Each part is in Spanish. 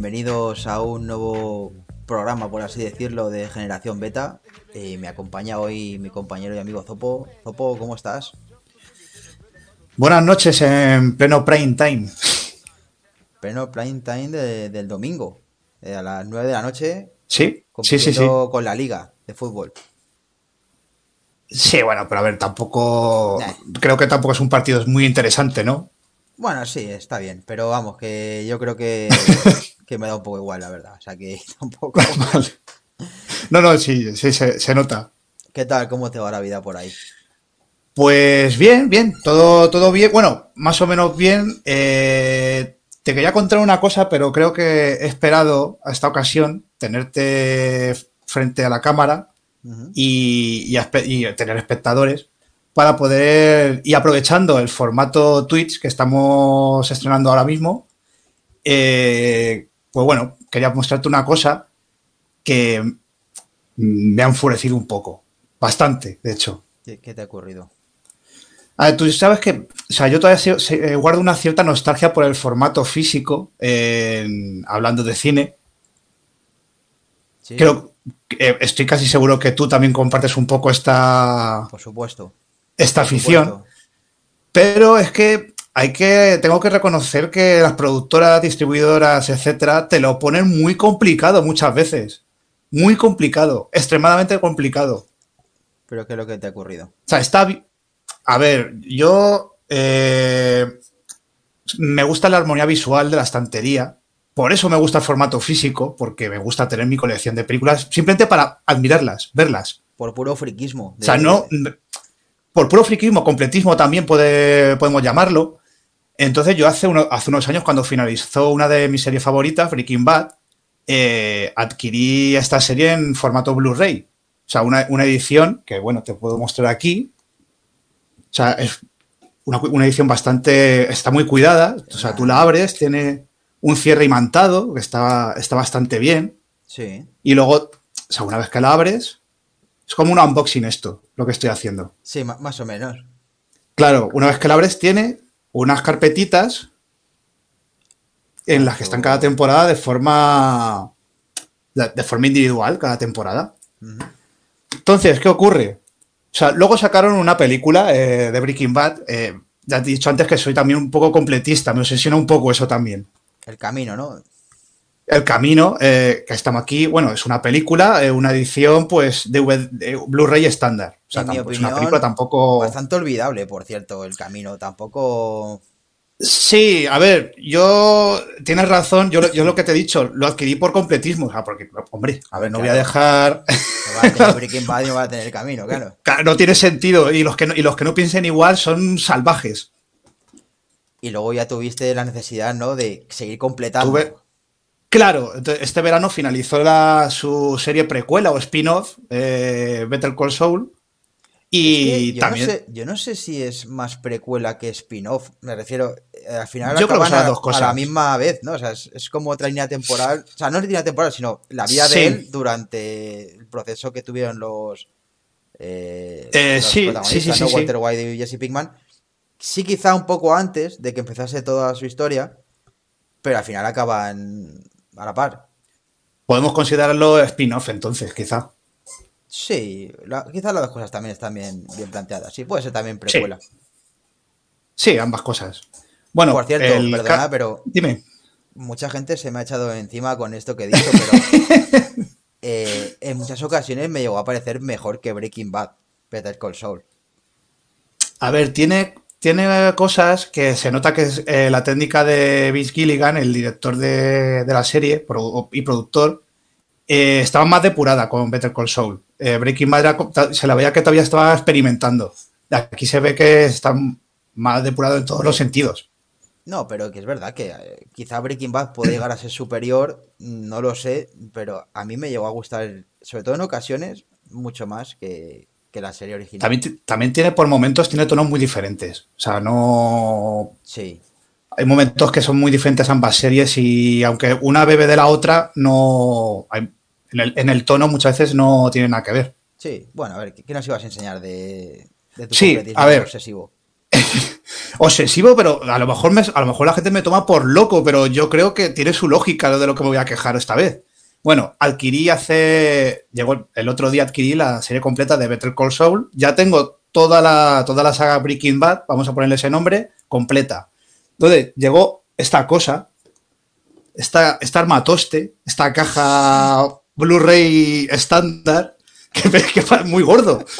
bienvenidos a un nuevo programa, por así decirlo, de Generación Beta. Eh, me acompaña hoy mi compañero y amigo Zopo. Zopo, ¿cómo estás? Buenas noches en pleno prime time. Pleno prime time del domingo, eh, a las 9 de la noche. Sí, sí, sí, sí. Con la liga de fútbol. Sí, bueno, pero a ver, tampoco. Creo que tampoco es un partido muy interesante, ¿no? Bueno, sí, está bien, pero vamos, que yo creo que, me da un poco igual, la verdad. O sea, que tampoco. No, no, sí, sí, se, nota. ¿Qué tal? ¿Cómo te va la vida por ahí? Pues bien, bien, todo, todo bien. Bueno, más o menos bien. Eh, te quería contar una cosa, pero creo que he esperado a esta ocasión tenerte frente a la cámara y, y tener espectadores para poder, y aprovechando el formato Twitch que estamos estrenando ahora mismo, eh, pues bueno, quería mostrarte una cosa que me ha enfurecido un poco, bastante, de hecho. ¿Qué, te ha ocurrido? A ver, tú sabes que, o sea, yo todavía eh, guardo una cierta nostalgia por el formato físico, hablando de cine. Creo, eh, estoy casi seguro que tú también compartes un poco esta. Por supuesto esta afición. Pero es que hay que, tengo que reconocer que las productoras, distribuidoras, etcétera, te lo ponen muy complicado muchas veces. Muy complicado, extremadamente complicado. ¿Pero qué es lo que te ha ocurrido? O sea, está. A ver, yo. Eh, me gusta la armonía visual de la estantería. Por eso me gusta el formato físico, porque me gusta tener mi colección de películas, simplemente para admirarlas, verlas. Por puro friquismo. O sea, no por puro friquismo, completismo también puede, podemos llamarlo. Entonces yo hace, hace unos años, cuando finalizó una de mis series favoritas, Breaking Bad, eh, adquirí esta serie en formato Blu-ray. O sea, una, edición que, bueno, te puedo mostrar aquí. O sea, es una, edición bastante... Está muy cuidada. O sea, tú la abres, tiene un cierre imantado, que está, está bastante bien. Sí. Y luego, o sea, una vez que la abres, es como un unboxing esto, lo que estoy haciendo. Sí, más o menos. Claro, una vez que la abres tiene unas carpetitas en las que están cada temporada de forma de forma individual cada temporada. Entonces, ¿qué ocurre? O sea, luego sacaron una película eh, de Breaking Bad. Eh, ya he dicho antes que soy también un poco completista, me obsesiona un poco eso también. El camino, ¿no? El Camino, eh, que estamos aquí, bueno, es una película, una edición pues de, Blu-ray estándar. O sea, es una película tampoco... Bastante olvidable, por cierto, El Camino. Tampoco... Sí, a ver, yo... Tienes razón, yo, yo lo que te he dicho, lo adquirí por completismo. O sea, porque, hombre, a ver, no voy a dejar... No va a tener camino, claro. No tiene sentido. Y los, que no, y los que no piensen igual son salvajes. Y luego ya tuviste la necesidad, ¿no? De seguir completando. Claro, este verano finalizó la, su serie precuela o spin-off, eh, Better Call Saul. Y yo también. No sé, yo no sé si es más precuela que spin-off. Me refiero. Eh, al final yo creo que a, dos cosas. a la misma vez, ¿no? O sea, es, como otra línea temporal. O sea, no es línea temporal, sino la vida de él durante el proceso que tuvieron los. Eh, eh sí, sí, sí, Walter White y Jesse Pinkman. Sí, quizá un poco antes de que empezase toda su historia. Pero al final acaban a la par. Podemos considerarlo spin-off entonces, quizá. Sí, quizás las dos cosas también están bien, bien planteadas. Sí, puede ser también precuela. Sí. ambas cosas. Bueno, por cierto, perdona, pero. Dime. Mucha gente se me ha echado encima con esto que he dicho, pero. Eh, en muchas ocasiones me llegó a parecer mejor que Breaking Bad, Better Call Saul. A ver, tiene tiene cosas que se nota que es eh, la técnica de Vince Gilligan, el director de, la serie y productor, eh, estaba más depurada con Better Call Saul. Eh, Breaking Bad se la veía que todavía estaba experimentando. Aquí se ve que está más depurado en todos los sentidos. No, pero que es verdad que quizá Breaking Bad puede llegar a ser superior, no lo sé, pero a mí me llegó a gustar, sobre todo en ocasiones, mucho más que, que la serie original. También, también tiene, por momentos, tiene tonos muy diferentes. O sea, no. Sí. Hay momentos que son muy diferentes ambas series y aunque una bebe de la otra, no. En, el, tono muchas veces no tiene nada que ver. Sí, bueno, a ver, ¿qué nos ibas a enseñar de, de tu sí, a ver, obsesivo? Obsesivo, pero a lo, mejor a lo mejor la gente me toma por loco, pero yo creo que tiene su lógica de lo que me voy a quejar esta vez. Bueno, adquirí hace. Llegó el otro día adquirí la serie completa de Better Call Saul. Ya tengo toda la, toda la saga Breaking Bad, vamos a ponerle ese nombre, completa. Entonces, llegó esta cosa, esta, esta armatoste, esta caja Blu-ray estándar, que, que es muy gordo.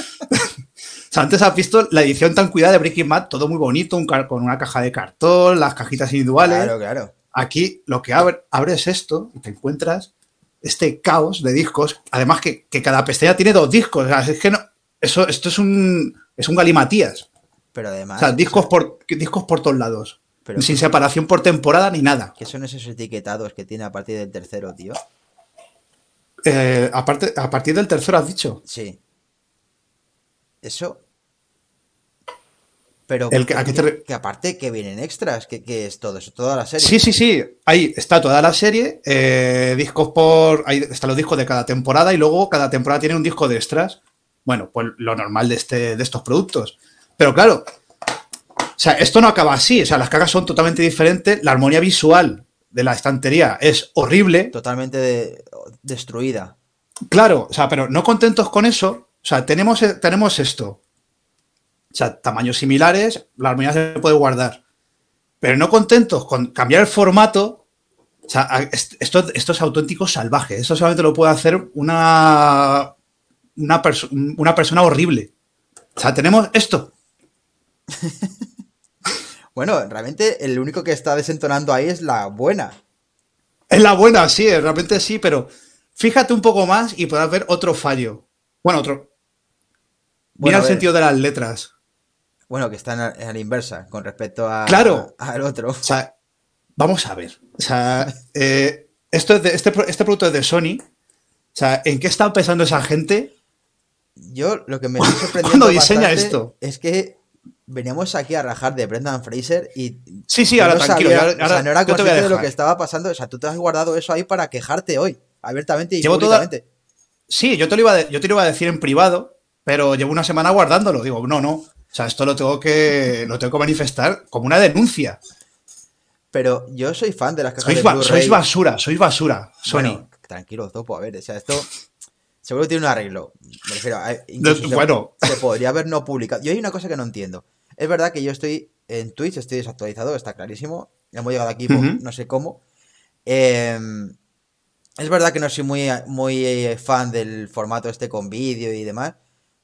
O sea, antes has visto la edición tan cuidada de Breaking Bad, todo muy bonito, con una caja de cartón, las cajitas individuales. Claro, claro. Aquí lo que abres esto y te encuentras este caos de discos. Además que, cada pestaña tiene dos discos. O sea, es que no, eso, esto es un, es un galimatías. Pero además... O sea, discos, por, discos por todos lados. sin separación por temporada ni nada. ¿Qué son esos etiquetados que tiene a partir del tercero, tío? Eh, aparte, a partir del tercero has dicho. Sí. Eso. Pero el que, aparte que vienen extras, que, es todo eso, toda la serie. Sí, sí, sí. Ahí está toda la serie. Eh, discos por. Ahí están los discos de cada temporada y luego cada temporada tiene un disco de extras. Bueno, pues lo normal de, este, de estos productos. Pero claro, o sea, esto no acaba así. O sea, las cagas son totalmente diferentes. La armonía visual de la estantería es horrible. Totalmente destruida. Claro, o sea, pero no contentos con eso, o sea, tenemos, eh, tenemos esto. O sea, tamaños similares, la armonía se puede guardar. Pero no contentos con cambiar el formato, o sea, esto, esto es auténtico salvaje. Esto solamente lo puede hacer una, una, una persona horrible. O sea, tenemos esto. bueno, realmente el único que está desentonando ahí es la buena. Es la buena, sí, realmente sí, pero fíjate un poco más y podrás ver otro fallo. Bueno, otro, Mira el sentido de las letras. Bueno, que están a, la inversa con respecto a, claro. al otro. O sea, vamos a ver. O sea, eh, esto es este, este producto es de Sony. O sea, ¿en qué está pensando esa gente? Yo lo que me estoy sorprendiendo ¿Cuándo diseña esto? es que veníamos aquí a rajar de Brendan Fraser y. Sí, sí, ahora tranquilo. o sea, no era consciente de lo que estaba pasando. O sea, tú te has guardado eso ahí para quejarte hoy, abiertamente y públicamente. Sí, yo te, lo iba yo te lo iba a decir en privado, pero llevo una semana guardándolo. Digo, no, no. O sea, esto lo tengo que, lo tengo que manifestar como una denuncia. Pero yo soy fan de las cajas sois, de Sois basura, sois basura, Sony. tranquilo, topo. A ver, o sea, esto seguro tiene un arreglo. Me refiero, a, bueno. Se, podría haber no publicado. Yo hay una cosa que no entiendo. Es verdad que yo estoy en Twitch, estoy desactualizado, está clarísimo. Hemos llegado aquí, no sé cómo. Em, es verdad que no soy muy, muy eh, fan del formato este con vídeo y demás.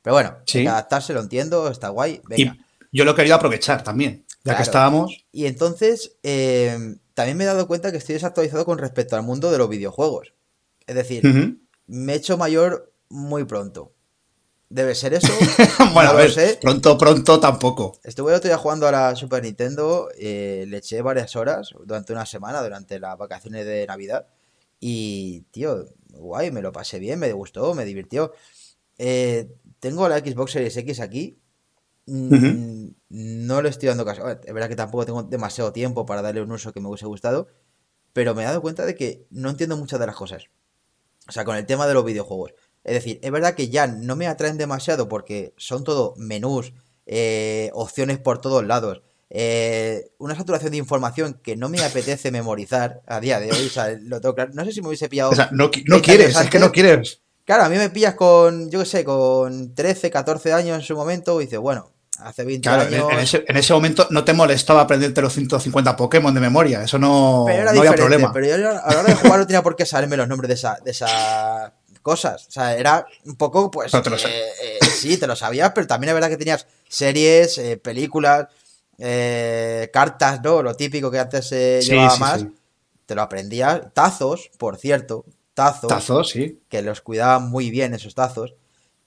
Pero bueno, adaptarse lo entiendo, está guay. Y yo lo he querido aprovechar también, ya que estábamos. Y entonces, eh, también me he dado cuenta que estoy desactualizado con respecto al mundo de los videojuegos. Es decir, me he hecho mayor muy pronto. Debe ser eso. bueno, a ver, pronto, pronto tampoco. Estuve otro día jugando a la Super Nintendo, eh, le eché varias horas durante una semana, durante las vacaciones de Navidad. Y, tío, guay, me lo pasé bien, me gustó, me divirtió. Eh, tengo la Xbox Series X aquí. Mm, no le estoy dando caso. Es verdad que tampoco tengo demasiado tiempo para darle un uso que me hubiese gustado. Pero me he dado cuenta de que no entiendo muchas de las cosas. O sea, con el tema de los videojuegos. Es decir, es verdad que ya no me atraen demasiado porque son todo menús, eh, opciones por todos lados. Eh, una saturación de información que no me apetece memorizar a día de hoy. O sea, lo tengo claro. No sé si me hubiese pillado. O sea, no, no quieres, es que no quieres. Claro, a mí me pillas con, yo qué sé, con 13, 14 años en su momento y dices, bueno, hace 20 años. En ese, en ese, momento no te molestaba aprenderte los 150 Pokémon de memoria, eso no, no había problema. Pero yo a la hora de jugar no tenía por qué saberme los nombres de, esa, de esas cosas. O sea, era un poco, pues. Eh, eh, sí, te lo sabías, pero también es verdad que tenías series, eh, películas, cartas, ¿no? Lo típico que antes se llevaba más. Te lo aprendías. Tazos, por cierto tazos. Tazos, sí. Que los cuidaban muy bien esos tazos.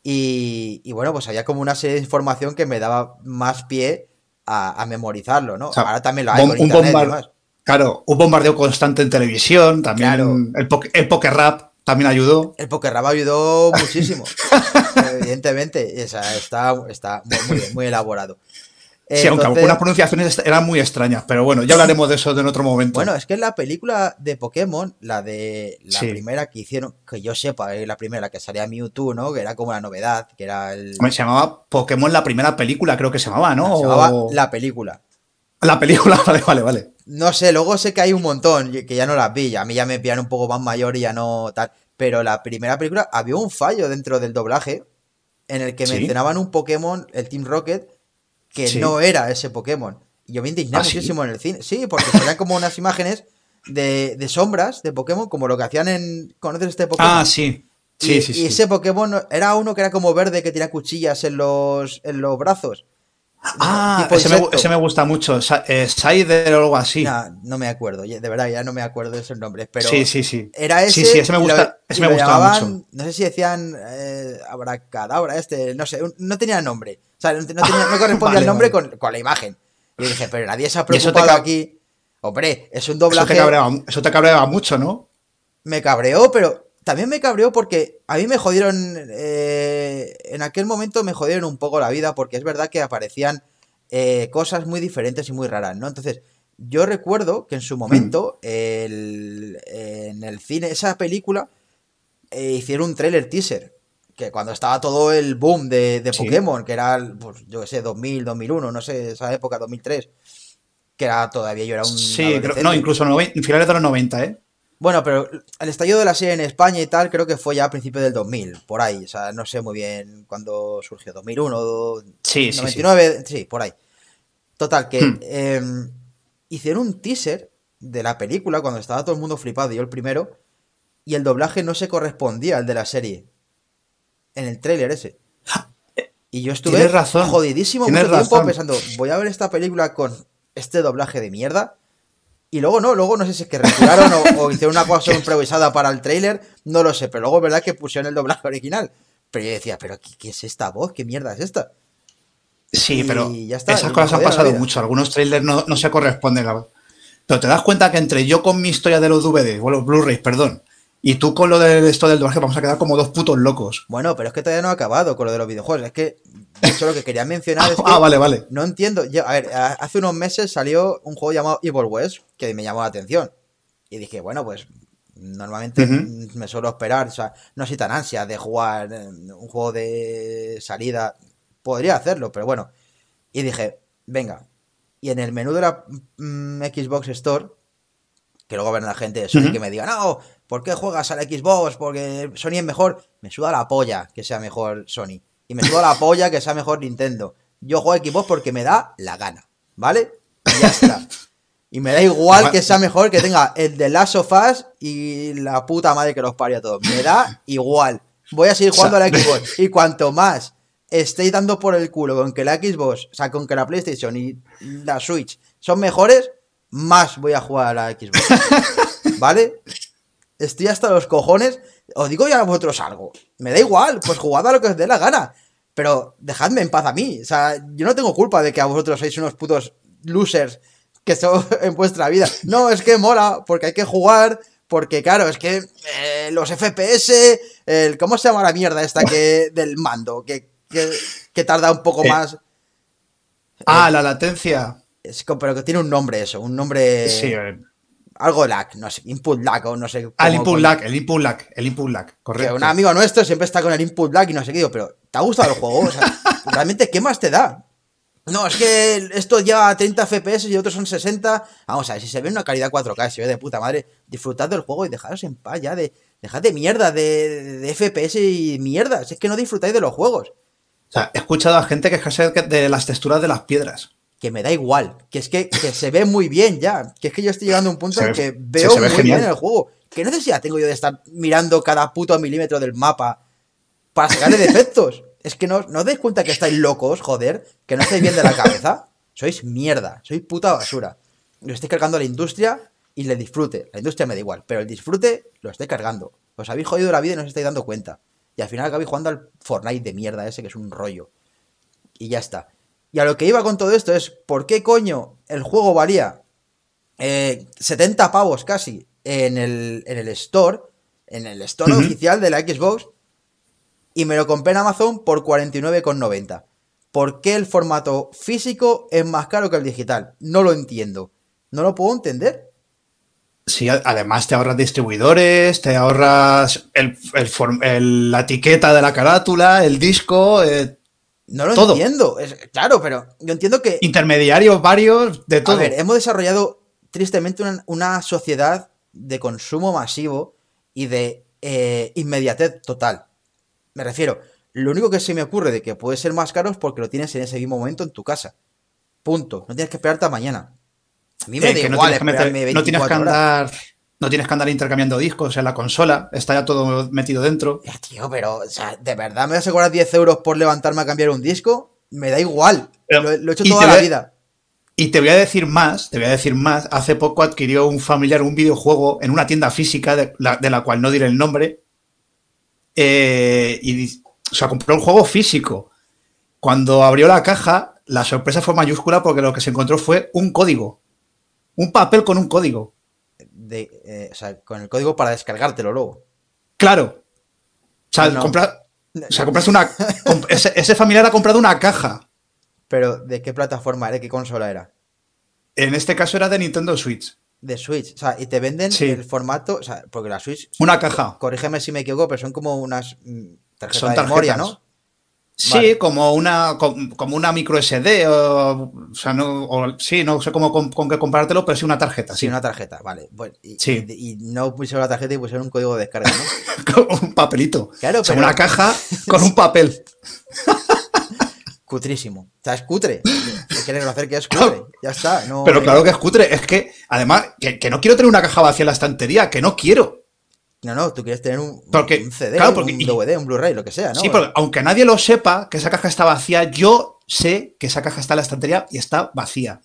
Y, bueno, pues había como una serie de información que me daba más pie a, memorizarlo, ¿no? Ahora también lo hay con internet Claro, un bombardeo constante en televisión, también el, el poker rap también ayudó. El poker rap ayudó muchísimo, evidentemente. está, está muy, muy elaborado. Sí, aunque algunas pronunciaciones eran muy extrañas, pero bueno, ya hablaremos de eso en otro momento. Bueno, es que en la película de Pokémon, la de la primera que hicieron, que yo sepa, la primera que salía Mewtwo, ¿no? Que era como la novedad, que era el... Se llamaba Pokémon la primera película, creo que se llamaba, ¿no? Se llamaba la película. La película, vale, vale, vale. No sé, luego sé que hay un montón que ya no las vi. A mí ya me pillan un poco más mayor y ya no tal. Pero la primera película había un fallo dentro del doblaje en el que mencionaban un Pokémon, el Team Rocket, que no era ese Pokémon. Y yo me indigné ¿Ah, muchísimo en el cine. Sí, porque eran como unas imágenes de, de, sombras de Pokémon, como lo que hacían en. ¿Conoces este Pokémon? Ah, sí. Sí, sí, y ese Pokémon era uno que era como verde que tenía cuchillas en los, en los brazos. Ah, ese me, gusta mucho. Eh, Sider o algo así. No, no me acuerdo. De verdad, ya no me acuerdo de esos nombres. Pero sí, sí, sí. Era ese. Sí, sí, ese me gusta, ese me gusta mucho. No sé si decían eh, Abracadabra, este, no sé, no tenía nombre. O sea, no, tenía, no correspondía el nombre con, con, la imagen. Y dije, pero nadie se ha preocupado aquí. Hombre, es un doblaje. Eso te, cabreaba, mucho, ¿no? Me cabreó, pero también me cabreó porque a mí me jodieron. Eh, en aquel momento me jodieron un poco la vida porque es verdad que aparecían eh, cosas muy diferentes y muy raras, ¿no? Entonces, yo recuerdo que en su momento, en el cine, esa película, eh, hicieron un trailer teaser. Que cuando estaba todo el boom de, Pokémon, que era, pues, yo qué sé, 2000, 2001, no sé, esa época, 2003 que era todavía yo era un. Sí, no, incluso en finales de los 90, ¿eh? Bueno, pero el estallido de la serie en España y tal, creo que fue ya a principios del 2000, por ahí. O sea, no sé muy bien cuándo surgió, 2001, sí, 99, sí, por ahí. Total, que hmm. em, hicieron un teaser de la película cuando estaba todo el mundo flipado, yo el primero, y el doblaje no se correspondía al de la serie. En el tráiler ese. Y yo estuve razón. jodidísimo mucho tiempo pensando, voy a ver esta película con este doblaje de mierda. Y luego no, luego no sé si es que retiraron o, hicieron una cosa improvisada para el trailer, no lo sé, pero luego verdad que pusieron el doblaje original. Pero yo decía, ¿pero qué, es esta voz? ¿Qué mierda es esta? Sí, pero esas cosas han pasado mucho. Algunos trailers no, se corresponden. Pero te das cuenta que entre yo con mi historia de los DVD, o los Blu-rays, perdón, y tú con lo de esto del doblaje vamos a quedar como dos putos locos. Bueno, pero es que todavía no ha acabado con lo de los videojuegos. Es que, eso lo que quería mencionar es que. ah, vale, vale. No entiendo. a ver, hace unos meses salió un juego llamado Evil West que me llamó la atención. Y dije, bueno, pues normalmente me suelo esperar. O sea, no soy tan ansia de jugar un juego de salida. Podría hacerlo, pero bueno. Y dije, venga. Y en el menú de la mm, Xbox Store, que luego ven la gente de Sony que me diga, no, ¿Por qué juegas al Xbox? Porque Sony es mejor. Me suda la polla que sea mejor Sony. Y me suda la polla que sea mejor Nintendo. Yo juego a Xbox porque me da la gana. ¿Vale? Y ya está. Y me da igual que sea mejor que tenga el de Last of Us y la puta madre que los parió a todos. Me da igual. Voy a seguir jugando a la Xbox. Y cuanto más estéis dando por el culo con que la Xbox, o sea, con que la PlayStation y la Switch son mejores, más voy a jugar a la Xbox. ¿Vale? Estoy hasta los cojones. Os digo ya a vosotros algo. Me da igual, pues jugad a lo que os dé la gana. Pero dejadme en paz a mí. O sea, yo no tengo culpa de que a vosotros sois unos putos losers que son en vuestra vida. No, es que mola, porque hay que jugar. Porque, claro, es que eh, los FPS, el, ¿cómo se llama la mierda esta que del mando? Que, que, tarda un poco eh. más. Ah, la latencia. Es, pero que tiene un nombre eso, un nombre. Sí, algo lag, no sé, input lag o no sé. Ah, el input lag, el input lag, el input lag, correcto. un amigo nuestro siempre está con el input lag y no sé qué, digo, pero ¿te ha gustado el juego? O sea, realmente, ¿qué más te da? No, es que esto lleva 30 FPS y otros son 60. Vamos a ver, si se ve una calidad 4K, se ve de puta madre, disfrutad del juego y dejaros en paz ya de. Dejad de mierda, de, de, FPS y mierda. Si es que no disfrutáis de los juegos. O sea, he escuchado a gente quejarse de las texturas de las piedras que me da igual, que es que, se ve muy bien ya, que es que yo estoy llegando a un punto en que veo muy bien el juego. ¿Qué necesidad tengo yo de estar mirando cada puto milímetro del mapa para sacarle defectos? es que no, no os dais cuenta que estáis locos, joder, que no estáis bien de la cabeza. Sois mierda, sois puta basura. Lo estáis cargando a la industria y le disfrute. La industria me da igual, pero el disfrute lo estáis cargando. Os habéis jodido la vida y no os estáis dando cuenta. Y al final acabáis jugando al Fortnite de mierda ese que es un rollo. Y ya está. Y a lo que iba con todo esto es, ¿por qué coño el juego valía 70 eh, pavos casi en el, en el store, en el store oficial de la Xbox, y me lo compré en Amazon por 49,90? ¿Por qué el formato físico es más caro que el digital? No lo entiendo. No lo puedo entender. Sí, además te ahorras distribuidores, te ahorras el, la etiqueta de la carátula, el disco, eh, No lo entiendo. claro, pero yo entiendo que. Intermediarios varios, de todo. A ver, hemos desarrollado tristemente una, sociedad de consumo masivo y de eh, inmediatez total. Me refiero, lo único que se me ocurre de que puede ser más caro es porque lo tienes en ese mismo momento en tu casa. Punto. No tienes que esperarte a mañana. A mí me da igual no tienes que andar, No tienes que andar intercambiando discos en la consola, está ya todo metido dentro. Ya, tío, pero, o sea, ¿de verdad me vas a cobrar 10 euros por levantarme a cambiar un disco? Me da igual. lo, he hecho toda la vida. Y te voy a decir más, te voy a decir más. Hace poco adquirió un familiar un videojuego en una tienda física de la, cual no diré el nombre. Eh, y, o sea, compró un juego físico. Cuando abrió la caja, la sorpresa fue mayúscula porque lo que se encontró fue un código. Un papel con un código. De, eh, o sea, con el código para descargártelo luego. Claro. O sea, compraste una. ese, familiar ha comprado una caja. Pero, ¿de qué plataforma era? ¿De qué consola era? En este caso era de Nintendo Switch. De Switch. O sea, y te venden el formato. O sea, porque la Switch. Una caja. Corrígeme si me equivoco, pero son como unas mm, tarjetas, de memoria, ¿no? Sí, como una como una micro SD o, o sea, no, o, sí, no sé cómo con, qué comparártelo, pero sí una tarjeta. Sí, una tarjeta, vale. y, sí. y, no pusieron la tarjeta y pusieron un código de descarga, ¿no? un papelito. Claro, pero... una caja con un papel. Cutrísimo. O sea, es cutre. Hay que reconocer que es cutre. Ya está. pero claro que es cutre. Es que, además, que, que no quiero tener una caja vacía en la estantería, que no quiero. No, no, tú quieres tener un, CD, un DVD, un Blu-ray, lo que sea, ¿no? Sí, pero aunque nadie lo sepa que esa caja está vacía, yo sé que esa caja está en la estantería y está vacía.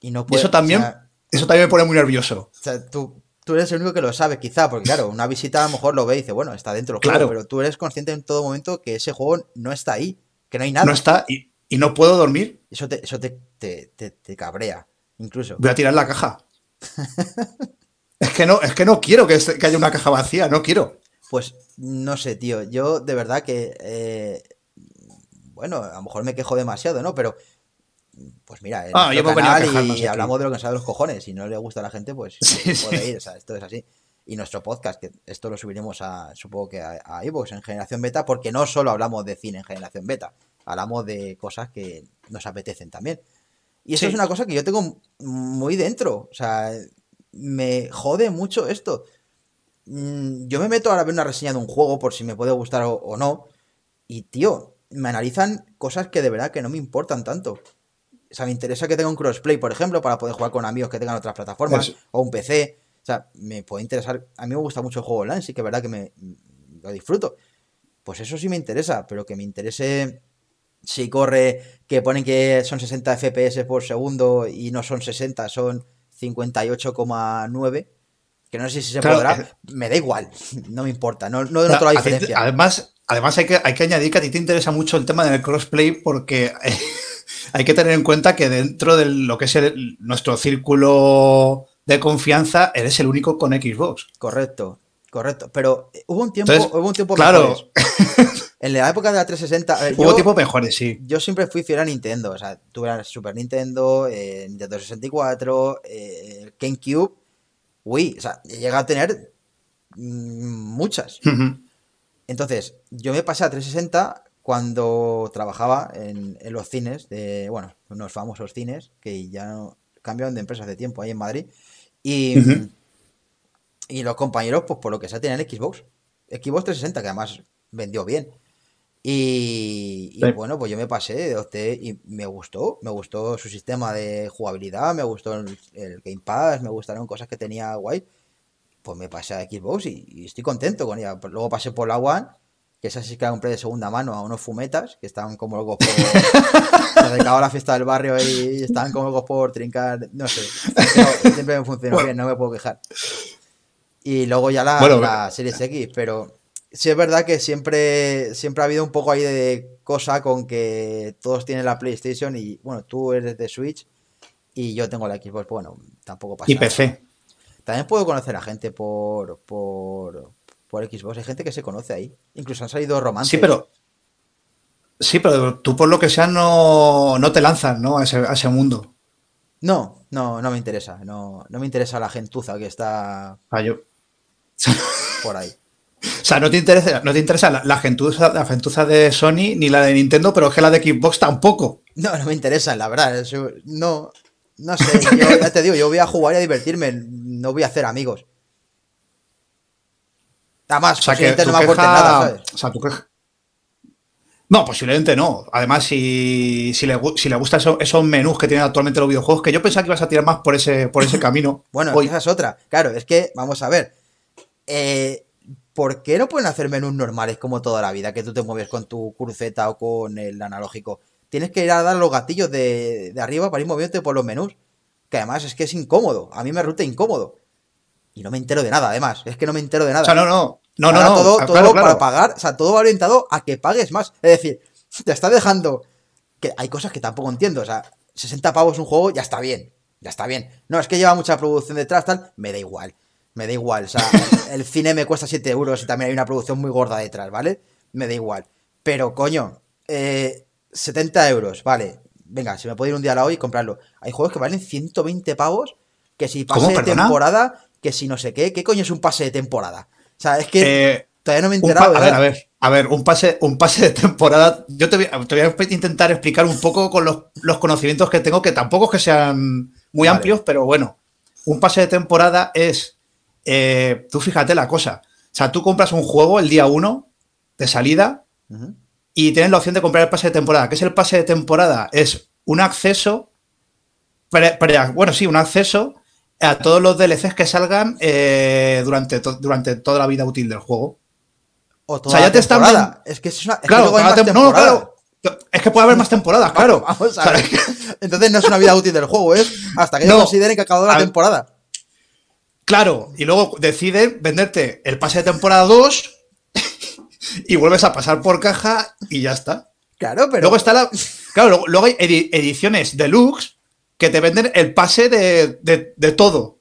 Y, no eso también, eso también me pone muy nervioso. O sea, tú, tú eres el único que lo sabe, quizá, porque claro, una visita a lo mejor lo ve y dice, bueno, está dentro del juego, pero tú eres consciente en todo momento que ese juego no está ahí, que no hay nada. No está y, no puedo dormir. Eso te, eso te, te cabrea, incluso. Voy a tirar la caja. Es que no, es que no quiero que, haya una caja vacía, no quiero. Pues no sé, tío. Yo de verdad que. Eh, bueno, a lo mejor me quejo demasiado, ¿no? Pero. Pues mira, ah, yo canal y, hablamos de lo que nos de los cojones. Si no le gusta a la gente, pues puede ir. O sea, esto es así. Y nuestro podcast, que esto lo subiremos a, supongo que a, a en generación beta, porque no solo hablamos de cine en generación beta, hablamos de cosas que nos apetecen también. Y eso es una cosa que yo tengo muy dentro. O sea, me jode mucho esto. Mm, yo me meto ahora a ver una reseña de un juego por si me puede gustar o, no. Y, tío, me analizan cosas que de verdad que no me importan tanto. O sea, me interesa que tenga un crossplay, por ejemplo, para poder jugar con amigos que tengan otras plataformas o un PC. O sea, me puede interesar. A mí me gusta mucho el juego online, sí que es verdad que me lo disfruto. Pues eso sí me interesa, pero que me interese si corre, que ponen que son 60 FPS por segundo y no son 60, son 58,9. Que no sé si se podrá. Me da igual. No me importa. No, no noto la diferencia. Además, además hay, que, hay que añadir que a ti te interesa mucho el tema del crossplay porque hay que tener en cuenta que dentro de lo que es nuestro círculo de confianza, eres el único con Xbox. Correcto, correcto. Pero hubo un tiempo, hubo un tiempo claro. En la época de la 360. Hubo tiempos mejores, sí. Yo siempre fui fiel a Nintendo. O sea, tuve la Super Nintendo, eh, Nintendo 64, eh, GameCube, Wii. O sea, llegué a tener mm, muchas. Entonces, yo me pasé a 360 cuando trabajaba en, los cines, de, bueno, unos famosos cines que ya no, cambiaron de empresa hace tiempo ahí en Madrid. Y, y los compañeros, pues por lo que sea, tenían Xbox. Xbox 360, que además vendió bien. Y, bueno, pues yo me pasé de usted y me gustó, me gustó su sistema de jugabilidad, me gustó el, Game Pass, me gustaron cosas que tenía guay. Pues me pasé a Xbox y, estoy contento con ella. Luego pasé por la One, que esa sí que la compré de segunda mano a unos fumetas, que estaban como locos por... se acercaba la fiesta del barrio y estaban como locos por trincar, no sé. siempre me funcionó bien, no me puedo quejar. Y luego ya la, la Series X, pero sí es verdad que siempre, siempre ha habido un poco ahí de cosa con que todos tienen la PlayStation y, bueno, tú eres de Switch y yo tengo la Xbox, bueno, tampoco pasa Y PC. También puedo conocer a gente por, por, por Xbox, hay gente que se conoce ahí. Incluso han salido romances. Sí, pero... Sí, pero tú por lo que sea no, no te lanzas, ¿no? A ese, a ese mundo. No, no, no me interesa. No, no me interesa la gentuza que está ah, yo. por ahí. O sea, no te interesa, no te interesa la, la, gentuza, la de Sony ni la de Nintendo, pero es que la de Xbox tampoco. No, no me interesa, la verdad. no, no sé. Yo, ya te digo, yo voy a jugar y a divertirme. No voy a hacer amigos. Además, o sea, que no me aporte nada, ¿sabes? O sea. No, posiblemente no. Además, si, si, le, si le gustan esos, menús que tienen actualmente los videojuegos, que yo pensaba que ibas a tirar más por ese, por ese camino. bueno, esa es otra. Claro, es que, vamos a ver. Eh, ¿por qué no pueden hacer menús normales como toda la vida? Que tú te mueves con tu cruceta o con el analógico. Tienes que ir a dar los gatillos de, arriba para ir moviéndote por los menús. Que además es que es incómodo. A mí me resulta incómodo. Y no me entero de nada, además. Es que no me entero de nada. O sea, no, no. No, no, no. Todo, todo para pagar. O sea, todo va orientado a que pagues más. Es decir, te está dejando. Que hay cosas que tampoco entiendo. O sea, 60 pavos un juego ya está bien. Ya está bien. No, es que lleva mucha producción detrás, tal. Me da igual me da igual. O sea, el cine me cuesta 7 euros y también hay una producción muy gorda detrás, ¿vale? Me da igual. Pero, coño, eh, 70 euros, vale. Venga, si me puedo ir un día a la hoy y comprarlo. Hay juegos que valen 120 pavos, que si pase de temporada, que si no sé qué, ¿qué coño es un pase de temporada? O sea, es que eh, todavía no me he enterado. A ver, a ver, a ver, un pase, un pase de temporada. Yo te voy, a intentar explicar un poco con los, los, conocimientos que tengo, que tampoco es que sean muy amplios, pero bueno. Un pase de temporada es eh, tú fíjate la cosa. O sea, tú compras un juego el día 1 de salida y tienes la opción de comprar el pase de temporada. ¿Qué es el pase de temporada? Es un acceso, bueno, sí, un acceso a todos los DLCs que salgan eh, durante, durante toda la vida útil del juego. O, sea, ya te están. Es que es una. claro, no, claro. Es que puede haber más temporadas, claro. Entonces no es una vida útil del juego, es hasta que ellos consideren que ha acabado la temporada. Claro, y luego deciden venderte el pase de temporada 2 y vuelves a pasar por caja y ya está. Claro, pero. Luego está la. Claro, luego, hay ediciones deluxe que te venden el pase de, todo.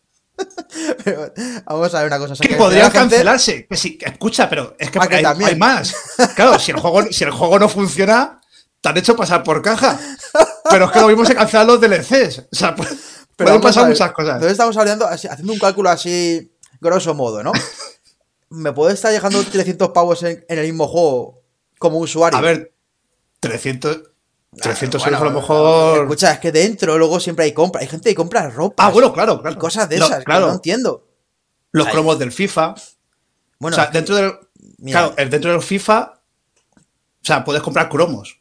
pero vamos a ver una cosa. que, podrían cancelarse. Que escucha, pero es que, hay, más. Claro, si el, juego, si el juego no funciona, te han hecho pasar por caja. Pero es que lo mismo se cancelan los DLCs. O sea, pues, pero han pasado muchas cosas. Entonces estamos hablando, haciendo un cálculo así, grosso modo, ¿no? ¿Me puede estar dejando 300 pavos en, el mismo juego como usuario? A ver, 300... 300 euros a lo mejor. Escucha, es que dentro luego siempre hay compra. Hay gente que compra ropa. Ah, bueno, claro, claro. Y cosas de esas, claro. no entiendo. Los cromos del FIFA. Bueno, o sea, dentro del. Claro, dentro del FIFA. O sea, puedes comprar cromos.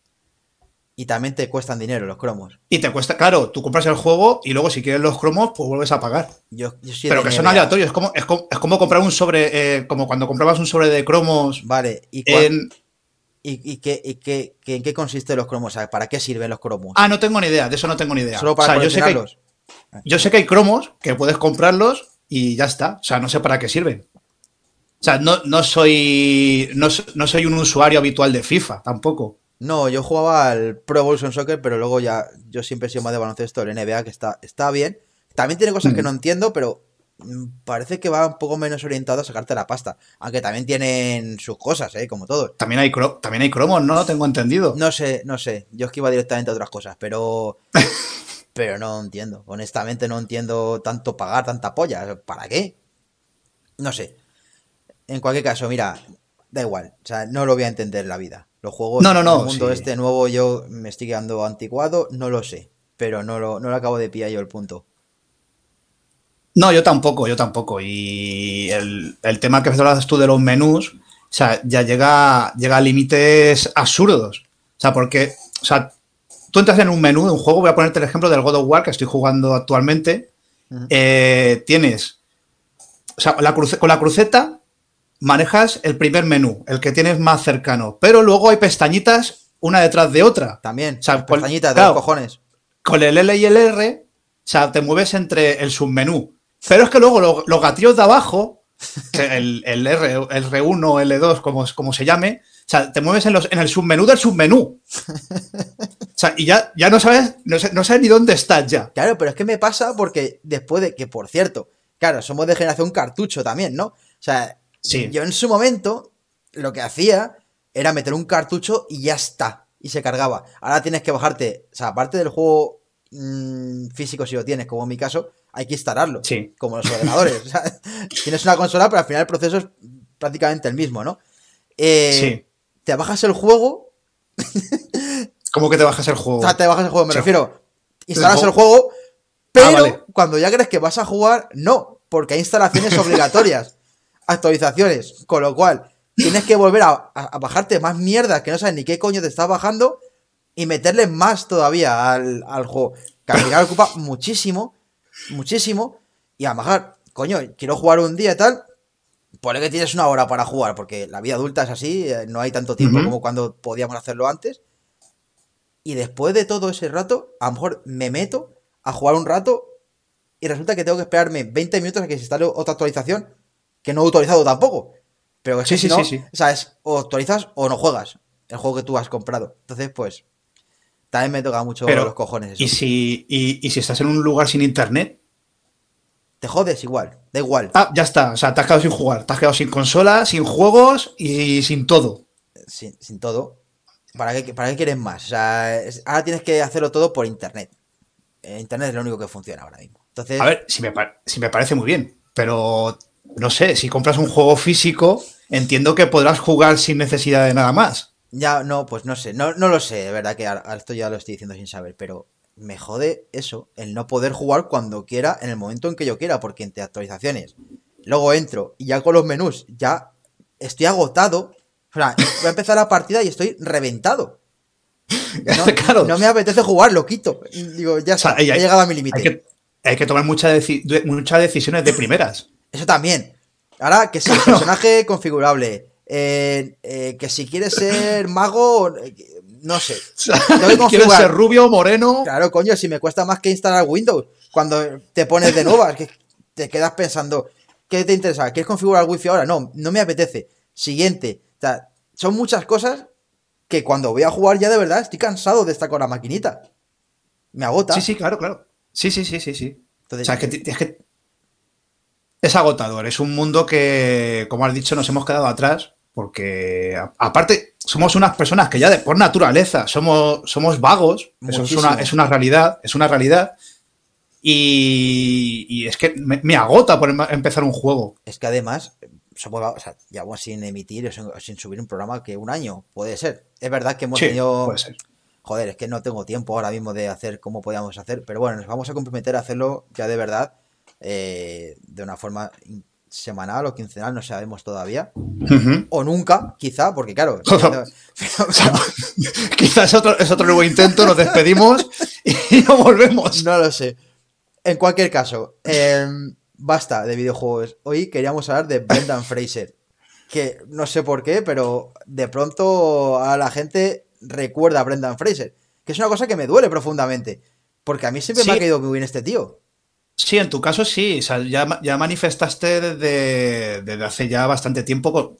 Y también te cuestan dinero los cromos. Y te cuesta, claro, tú compras el juego y luego si quieres los cromos, pues vuelves a pagar. Yo, Pero que son aleatorios, es como, es como, comprar un sobre, eh, como cuando comprabas un sobre de cromos. Vale, ¿y, en... ¿Y, qué, y qué, en qué consiste los cromos? ¿Para qué sirven los cromos? Ah, no tengo ni idea, de eso no tengo ni idea. Solo para yo sé, que hay, yo sé que hay cromos que puedes comprarlos y ya está. O sea, no sé para qué sirven. O sea, no, no soy. No, no soy un usuario habitual de FIFA tampoco. No, yo jugaba al Pro Evolution Soccer, pero luego ya yo siempre he sido más de baloncesto, el NBA, que está, está bien. También tiene cosas que mm. no entiendo, pero mm, parece que va un poco menos orientado a sacarte la pasta. Aunque también tienen sus cosas, ¿eh? Como todo. También hay, también hay cromos, ¿no? Tengo entendido. No sé, no sé. Yo es que iba directamente a otras cosas, pero... pero no entiendo. Honestamente no entiendo tanto pagar tanta polla. ¿Para qué? No sé. En cualquier caso, mira, da igual. O sea, no lo voy a entender la vida. Los juegos, no, no, no, el mundo este nuevo, yo me estoy quedando anticuado, no lo sé. Pero no lo, no lo acabo de pillar yo el punto. No, yo tampoco, yo tampoco. Y el, tema que hablabas tú de los menús, o sea, ya llega, llega a límites absurdos. O sea, porque, o sea, tú entras en un menú de un juego, voy a ponerte el ejemplo del God of War que estoy jugando actualmente. Eh, tienes, o sea, la con la cruceta manejas el primer menú, el que tienes más cercano, pero luego hay pestañitas una detrás de otra. También, o sea, pestañitas de los cojones. Con el L y el R, o sea, te mueves entre el submenú. Pero es que luego los, gatillos de abajo, el, el, R, el R1, L2, como, como se llame, o sea, te mueves en, los, en el submenú del submenú. O sea, y ya, ya no sabes, no, no sabes ni dónde estás ya. Claro, pero es que me pasa porque después de que, por cierto, claro, somos de generación cartucho también, ¿no? O sea, yo en su momento lo que hacía era meter un cartucho y ya está. Y se cargaba. Ahora tienes que bajarte. O sea, aparte del juego mm, físico, si lo tienes, como en mi caso, hay que instalarlo. Sí. Como los ordenadores. tienes una consola, pero al final el proceso es prácticamente el mismo, ¿no? Eh, sí. Te bajas el juego. ¿Cómo que te bajas el juego? O sea, te bajas el juego, me refiero. Instalas el juego, pero ah, cuando ya crees que vas a jugar, no, porque hay instalaciones obligatorias, actualizaciones, con lo cual tienes que volver a, bajarte más mierda que no sabes ni qué coño te estás bajando y meterle más todavía al, juego. Que al final ocupa muchísimo, muchísimo. Y a mejor, coño, quiero jugar un día y tal. Ponle que tienes una hora para jugar, porque la vida adulta es así, eh, no hay tanto tiempo como cuando podíamos hacerlo antes. Y después de todo ese rato, a lo mejor me meto a jugar un rato y resulta que tengo que esperarme 20 minutos a que se instale otra actualización que no he autorizado tampoco. Pero es que sí, si sí, no, o sea, es o actualizas o no juegas el juego que tú has comprado. Entonces, pues, también me toca mucho los cojones. Eso. ¿y, si, y, si estás en un lugar sin internet? Te jodes igual, da igual. Ah, ya está, o sea, te has quedado sin jugar, te has quedado sin consola, sin juegos y sin todo. Sin, sin todo. ¿Para qué, ¿Para qué quieres más? O sea, ahora tienes que hacerlo todo por internet. Eh, internet es lo único que funciona ahora mismo. Entonces... A ver, si me, si me parece muy bien, pero no sé, si compras un juego físico, entiendo que podrás jugar sin necesidad de nada más. Ya, no, pues no sé, no, no lo sé, de verdad que esto ya lo estoy diciendo sin saber, pero me jode eso, el no poder jugar cuando quiera, en el momento en que yo quiera, porque entre actualizaciones, luego entro y ya con los menús, ya estoy agotado, o sea, voy a empezar la partida y estoy reventado. No, claro. no me apetece jugar, lo quito. Digo, ya está, he llegado a mi límite. Hay que, tomar muchas muchas decisiones de primeras. Eso también. Ahora, que si el personaje configurable, eh, eh, que si quieres ser mago, eh, no sé. ¿Quieres ser rubio, moreno? Claro, coño, si me cuesta más que instalar Windows. Cuando te pones de nuevas, que te quedas pensando, ¿qué te interesa? ¿Quieres configurar el wifi ahora? No, no me apetece. Siguiente. O sea, son muchas cosas que cuando voy a jugar ya de verdad estoy cansado de estar con la maquinita. Me agota. Sí, sí, claro, claro. Sí, sí, sí, sí, sí. o sea, es que, es que es agotador. Es un mundo que, como has dicho, nos hemos quedado atrás. Porque, aparte, somos unas personas que ya de, por naturaleza somos, somos vagos. Eso es una, es una, realidad. Es una realidad. Y, es que me, agota por em, empezar un juego. Es que además, somos, o sea, llevamos sin emitir o sin, subir un programa que un año, puede ser. Es verdad que hemos tenido. Puede ser. Joder, es que no tengo tiempo ahora mismo de hacer como podíamos hacer, pero bueno, nos vamos a comprometer a hacerlo ya de verdad eh, de una forma semanal o quincenal, no sabemos todavía. O nunca, quizá, porque claro. Quizás es otro, es otro nuevo intento, nos despedimos y no volvemos. No lo sé. En cualquier caso, em, basta de videojuegos. Hoy queríamos hablar de Brendan Fraser. Que no sé por qué, pero de pronto a la gente recuerda a Brendan Fraser. Que es una cosa que me duele profundamente. Porque a mí siempre me ha caído muy bien este tío. Sí, en tu caso sí. ya, manifestaste desde, hace ya bastante tiempo,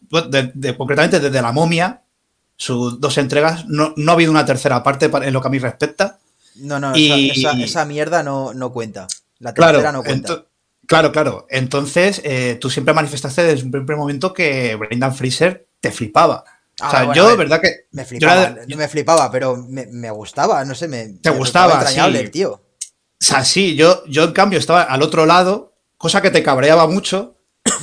concretamente desde La Momia, sus dos entregas. No, ha habido una tercera parte en lo que a mí respecta. No, no, esa, mierda no, cuenta. La tercera no cuenta. Claro, claro. Entonces, eh, tú siempre manifestaste desde un primer momento que Brendan Fraser te flipaba. o sea, ah, yo, de verdad que. Me flipaba, no me flipaba, pero me, gustaba, no sé, me. Te gustaba, sí. tío. O sea, sí, yo, yo en cambio estaba al otro lado, cosa que te cabreaba mucho,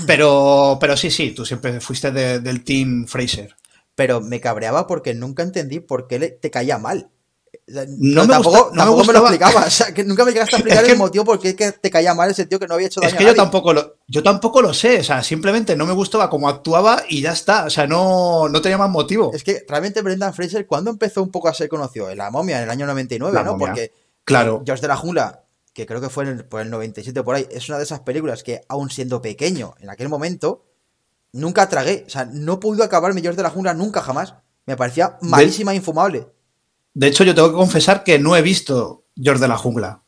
pero, pero sí, sí, tú siempre fuiste del team Fraser. Pero me cabreaba porque nunca entendí por qué te caía mal. no, me tampoco, tampoco me, lo explicaba. O sea, que nunca me llegaste a explicar el motivo por qué te caía mal ese tío que no había hecho daño. Es que yo tampoco lo, yo tampoco lo sé. O sea, simplemente no me gustaba cómo actuaba y ya está. O sea, no, no tenía más motivo. Es que realmente Brendan Fraser, ¿cuándo empezó un poco a ser conocido? En la momia, en el año 99, ¿no? Porque Claro. George de la Jungla, que creo que fue en el, por el 97 por ahí, es una de esas películas que, aún siendo pequeño en aquel momento, nunca tragué. O sea, no pude acabarme George de la Jungla nunca jamás. Me parecía malísima e infumable. De hecho, yo tengo que confesar que no he visto George de la Jungla.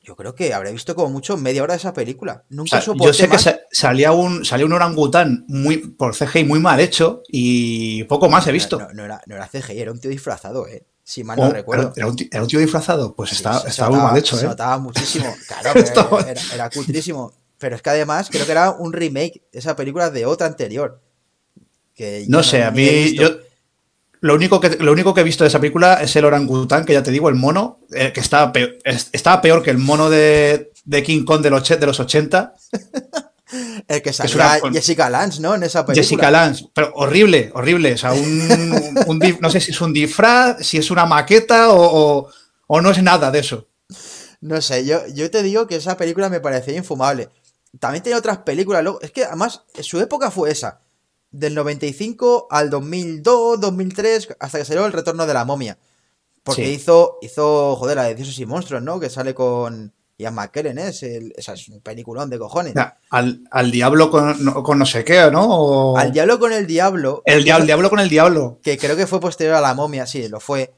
Yo creo que habré visto como mucho media hora de esa película. Nunca Yo sé que salía un, salía un orangután muy, por CGI muy mal hecho y poco más he visto. No, no, era, no era CGI, era un tío disfrazado, ¿eh? Si mal no oh, recuerdo. Era un, tío, disfrazado? Pues estaba, muy mal hecho, ¿eh? Se muchísimo. Claro, era, era, cutrísimo. Pero es que además creo que era un remake de esa película de otra anterior. Que no sé, a mí. Yo, lo único, que, lo único que he visto de esa película es el orangután, que ya te digo, el mono, eh, que estaba peor, estaba peor que el mono de, de King Kong de los, de los 80. El que salía Jessica Lange, ¿no? En esa película. Jessica Lange, pero horrible, horrible. O sea, un, no sé si es un disfraz, si es una maqueta o, o, no es nada de eso. No sé, yo, yo te digo que esa película me parecía infumable. También tenía otras películas, es que además su época fue esa. Del 95 al 2002, 2003, hasta que salió El Retorno de la Momia. Porque hizo, hizo, joder, la de Dioses y Monstruos, ¿no? Que sale con Ian McKellen, ¿eh? es, el, es un peliculón de cojones. al, diablo con no, sé qué, ¿no? Al diablo con el diablo. El, diablo con el diablo. Que creo que fue posterior a la momia, sí, lo fue.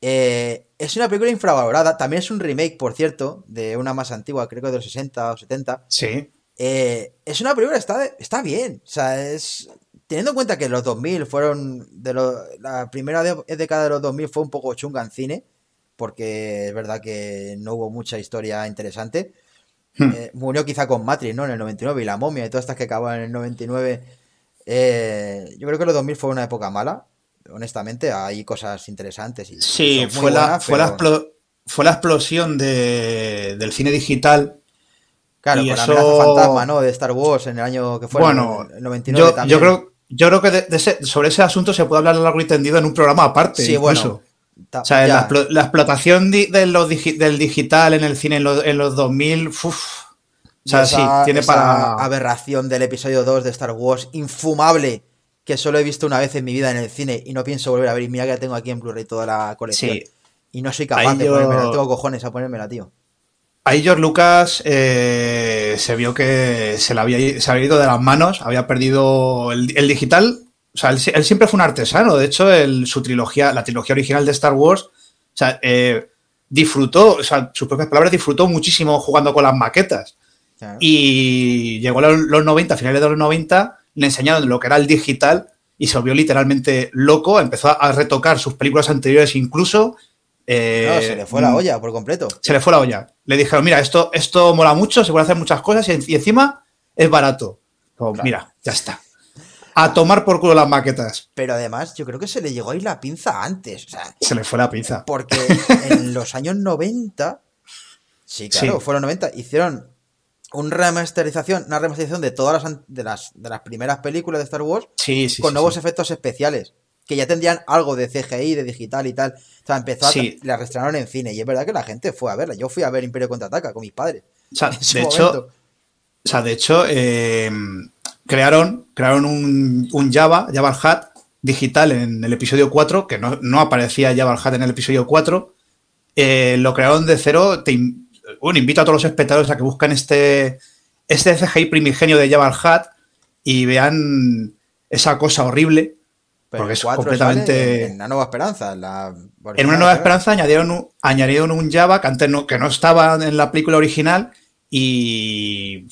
Eh, es una película infravalorada. También es un remake, por cierto, de una más antigua, creo que de los 60 o 70. Sí. Eh, es una película, está, está bien. O sea, es. Teniendo en cuenta que los 2000 fueron. de La primera década de los 2000 fue un poco chunga en cine. Porque es verdad que no hubo mucha historia interesante. Hmm. Eh, murió quizá con Matrix, ¿no? En el 99 y la momia y todas estas que acaban en el 99. yo creo que los 2000 fue una época mala honestamente, hay cosas interesantes. Y sí, fue, la, fue, la fue la explosión de, del cine digital. Claro, y con eso... la fantasma, ¿no? De Star Wars en el año que fue bueno, el 99 yo, también. Yo creo, yo creo que sobre ese asunto se puede hablar largo y tendido en un programa aparte. Sí, bueno. O sea, la, explotación de los del digital en el cine en los, en los 2000, uf, o sea, sí, tiene para. aberración del episodio 2 de Star Wars, infumable que solo he visto una vez en mi vida en el cine y no pienso volver a ver. Y mira que tengo aquí en Blu-ray toda la colección. Y no soy capaz de ponérmela. Tengo cojones a ponérmela, tío. Ahí George Lucas eh, se vio que se le había, se había ido de las manos, había perdido el, digital. O sea, él, siempre fue un artesano. De hecho, su trilogía, la trilogía original de Star Wars, o sea, eh, disfrutó, o sea, sus propias palabras, disfrutó muchísimo jugando con las maquetas. Y llegó a los 90, a finales de los 90, le enseñaron lo que era el digital y se volvió literalmente loco, empezó a retocar sus películas anteriores incluso. Eh, se le fue la olla por completo. Se le fue la olla. Le dijeron, mira, esto, esto mola mucho, se puede hacer muchas cosas y, encima es barato. Mira, ya está. A tomar por culo las maquetas. Pero además, yo creo que se le llegó ahí la pinza antes. se le fue la pinza. Porque en los años 90, sí, claro, fueron 90, hicieron una remasterización, una remasterización de todas las de las, de las primeras películas de Star Wars con nuevos efectos especiales. Que ya tendrían algo de CGI, de digital y tal. O sea, empezó a, la reestrenaron en cine. Y es verdad que la gente fue a verla. Yo fui a ver Imperio Contraataca con mis padres. O sea, de hecho, o sea, de hecho, em, crearon, crearon un, un Java, Java Hat digital en el episodio 4, que no, no aparecía Java Hat en el episodio 4. Eh, lo crearon de cero, te, bueno, invito a todos los espectadores a que busquen este, este CGI primigenio de Jabal Hat y vean esa cosa horrible. porque es completamente. En, una nueva esperanza. En, una nueva esperanza añadieron un, añadieron un Java que antes no, que no estaba en la película original. Y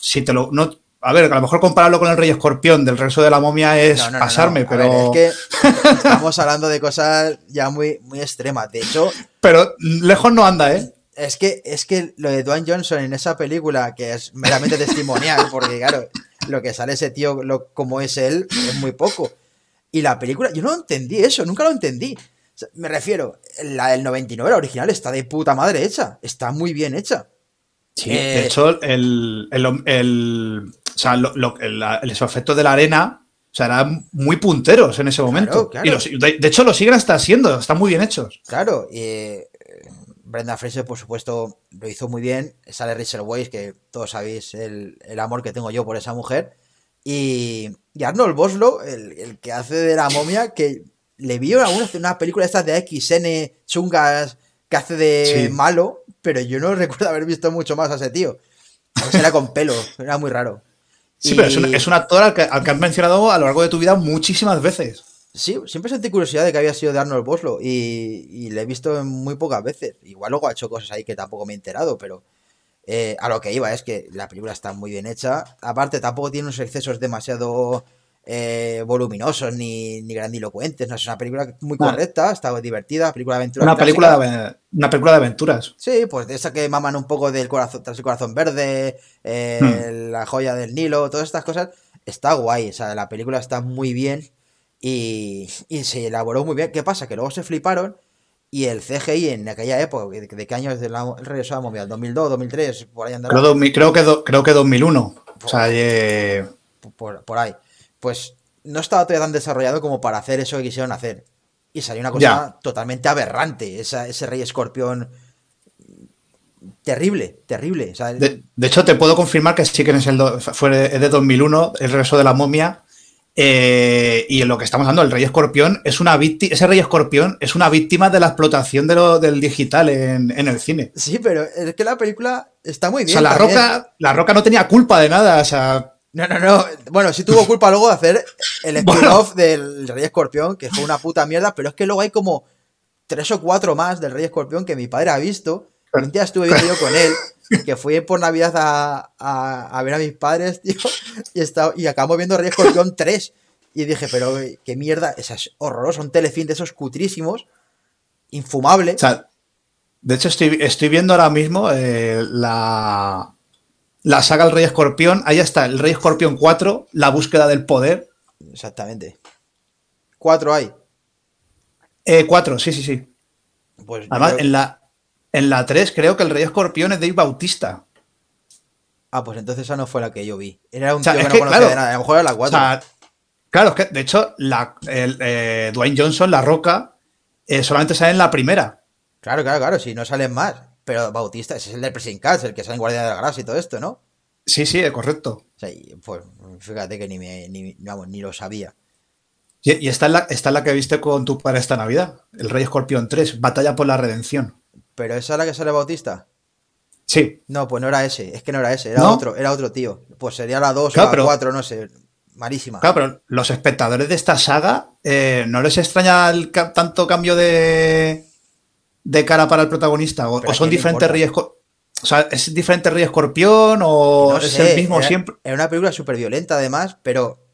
si te lo. No, a ver, a lo mejor compararlo con el Rey Escorpión del regreso de la momia es pasarme, pero. es que estamos hablando de cosas ya muy, muy extremas. De hecho. Pero lejos no anda, ¿eh? Es que, es que lo de Dwayne Johnson en esa película, que es meramente testimonial, porque claro, lo que sale ese tío lo, como es él es muy poco. Y la película, yo no entendí eso, nunca lo entendí. me refiero, la del 99, la original, está de puta madre hecha, está muy bien hecha. Sí, de eh, hecho, el, el, o sea, los efectos de la arena o sea, eran muy punteros en ese momento. Y de, hecho, lo siguen hasta siendo, están muy bien hechos. Claro, y Brenda Fraser, por supuesto, lo hizo muy bien. Sale Rachel Weisz, que todos sabéis el, amor que tengo yo por esa mujer. Y, Arnold Boslo, el, que hace de la momia, que le vi una, una película estas de XN chungas que hace de malo, pero yo no recuerdo haber visto mucho más a ese tío. era con pelo, era muy raro. Sí, pero es un, actor al que, al que has mencionado a lo largo de tu vida muchísimas veces. Sí, siempre sentí curiosidad de que había sido de Arnold Boslo y, le he visto muy pocas veces. Igual luego ha hecho cosas ahí que tampoco me he enterado, pero eh, a lo que iba es que la película está muy bien hecha. Aparte, tampoco tiene unos excesos demasiado eh, voluminosos ni, ni, grandilocuentes. No, es una película muy correcta, está divertida, película de aventuras. Una película de, una película de aventuras. Sí, pues de esa que maman un poco del corazón, tras el corazón verde, eh, hmm. la joya del Nilo, todas estas cosas. Está guay, o sea, la película está muy bien y, se elaboró muy bien. ¿Qué pasa? Que luego se fliparon y el CGI en aquella época, ¿de, qué año es el regreso a la momia? ¿2002, 2003? Por ahí Creo, creo, que creo que 2001. O sea, por, ahí. Pues no estaba todavía tan desarrollado como para hacer eso que quisieron hacer. Y salió una cosa totalmente aberrante. ese rey escorpión. Terrible, terrible. de, hecho, te puedo confirmar que sí que es el fue de 2001, el regreso de la momia. Eh, y en lo que estamos hablando, el rey escorpión es una víctima. Ese rey escorpión es una víctima de la explotación de lo, del digital en, el cine. Sí, pero es que la película está muy bien. O sea, la roca, la roca no tenía culpa de nada. O sea, no, no, no. Bueno, sí tuvo culpa luego de hacer el spin-off del Rey Escorpión, que fue una puta mierda, pero es que luego hay como tres o cuatro más del Rey Escorpión que mi padre ha visto. Un día estuve viendo yo con él, que fui por Navidad a, ver a mis padres, tío, y, estaba, y acabamos viendo Rey Escorpión 3. Y dije, pero qué mierda, es horroroso, un telefilm de esos cutrísimos, infumable. O sea, de hecho, estoy, estoy viendo ahora mismo eh, la, la saga El Rey Escorpión, ahí está, el Rey Escorpión 4, la búsqueda del poder. Exactamente. ¿Cuatro hay? Eh, cuatro, sí, sí, sí. Pues Además, en, la, en la 3 creo que el Rey Escorpión es Dave Bautista. Ah, pues entonces esa no fue la que yo vi. Era un tío que, no conocía de nada, a lo mejor era la 4. claro, es que de hecho, la, el, eh, Dwayne Johnson, La Roca, eh, solamente sale en la primera. Claro, claro, claro, si no salen más. Pero Bautista, ese es el de Pressing Cats, el que sale en Guardia de la Grasa y todo esto, ¿no? Sí, sí, es correcto. O sea, pues fíjate que ni, me, ni, vamos, ni lo sabía. Y, esta, es la, esta la que viste con tu para esta Navidad, el Rey Escorpión 3, Batalla por la Redención. ¿Pero esa es la que sale Bautista? Sí. No, pues no era ese, es que no era ese, era otro, era otro tío. Pues sería la 2 o la 4, no sé, malísima. Claro, pero los espectadores de esta saga, eh, ¿no les extraña el tanto cambio de, de cara para el protagonista? ¿O, son diferentes reyes? O sea, ¿es diferente Rey Escorpión o es el mismo siempre? Era una película súper violenta además, pero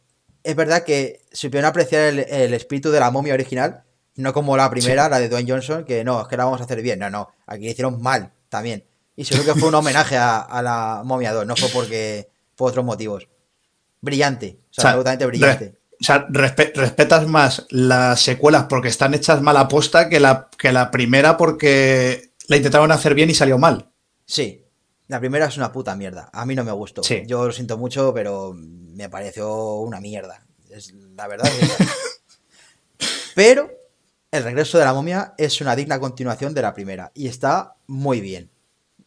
es verdad que supieron apreciar el, espíritu de la momia original, no como la primera, la de Dwayne Johnson, que no, es que la vamos a hacer bien. No, no, aquí le hicieron mal también. Y seguro que fue un homenaje a, la momia 2, no fue porque por otros motivos. Brillante, o sea, absolutamente brillante. O sea, respetas más las secuelas porque están hechas mal a posta que la, que la primera porque la intentaron hacer bien y salió mal. Sí, la primera es una puta mierda. A mí no me gustó. Yo lo siento mucho, pero me pareció una mierda. Es la verdad. pero el regreso de la momia es una digna continuación de la primera y está muy bien.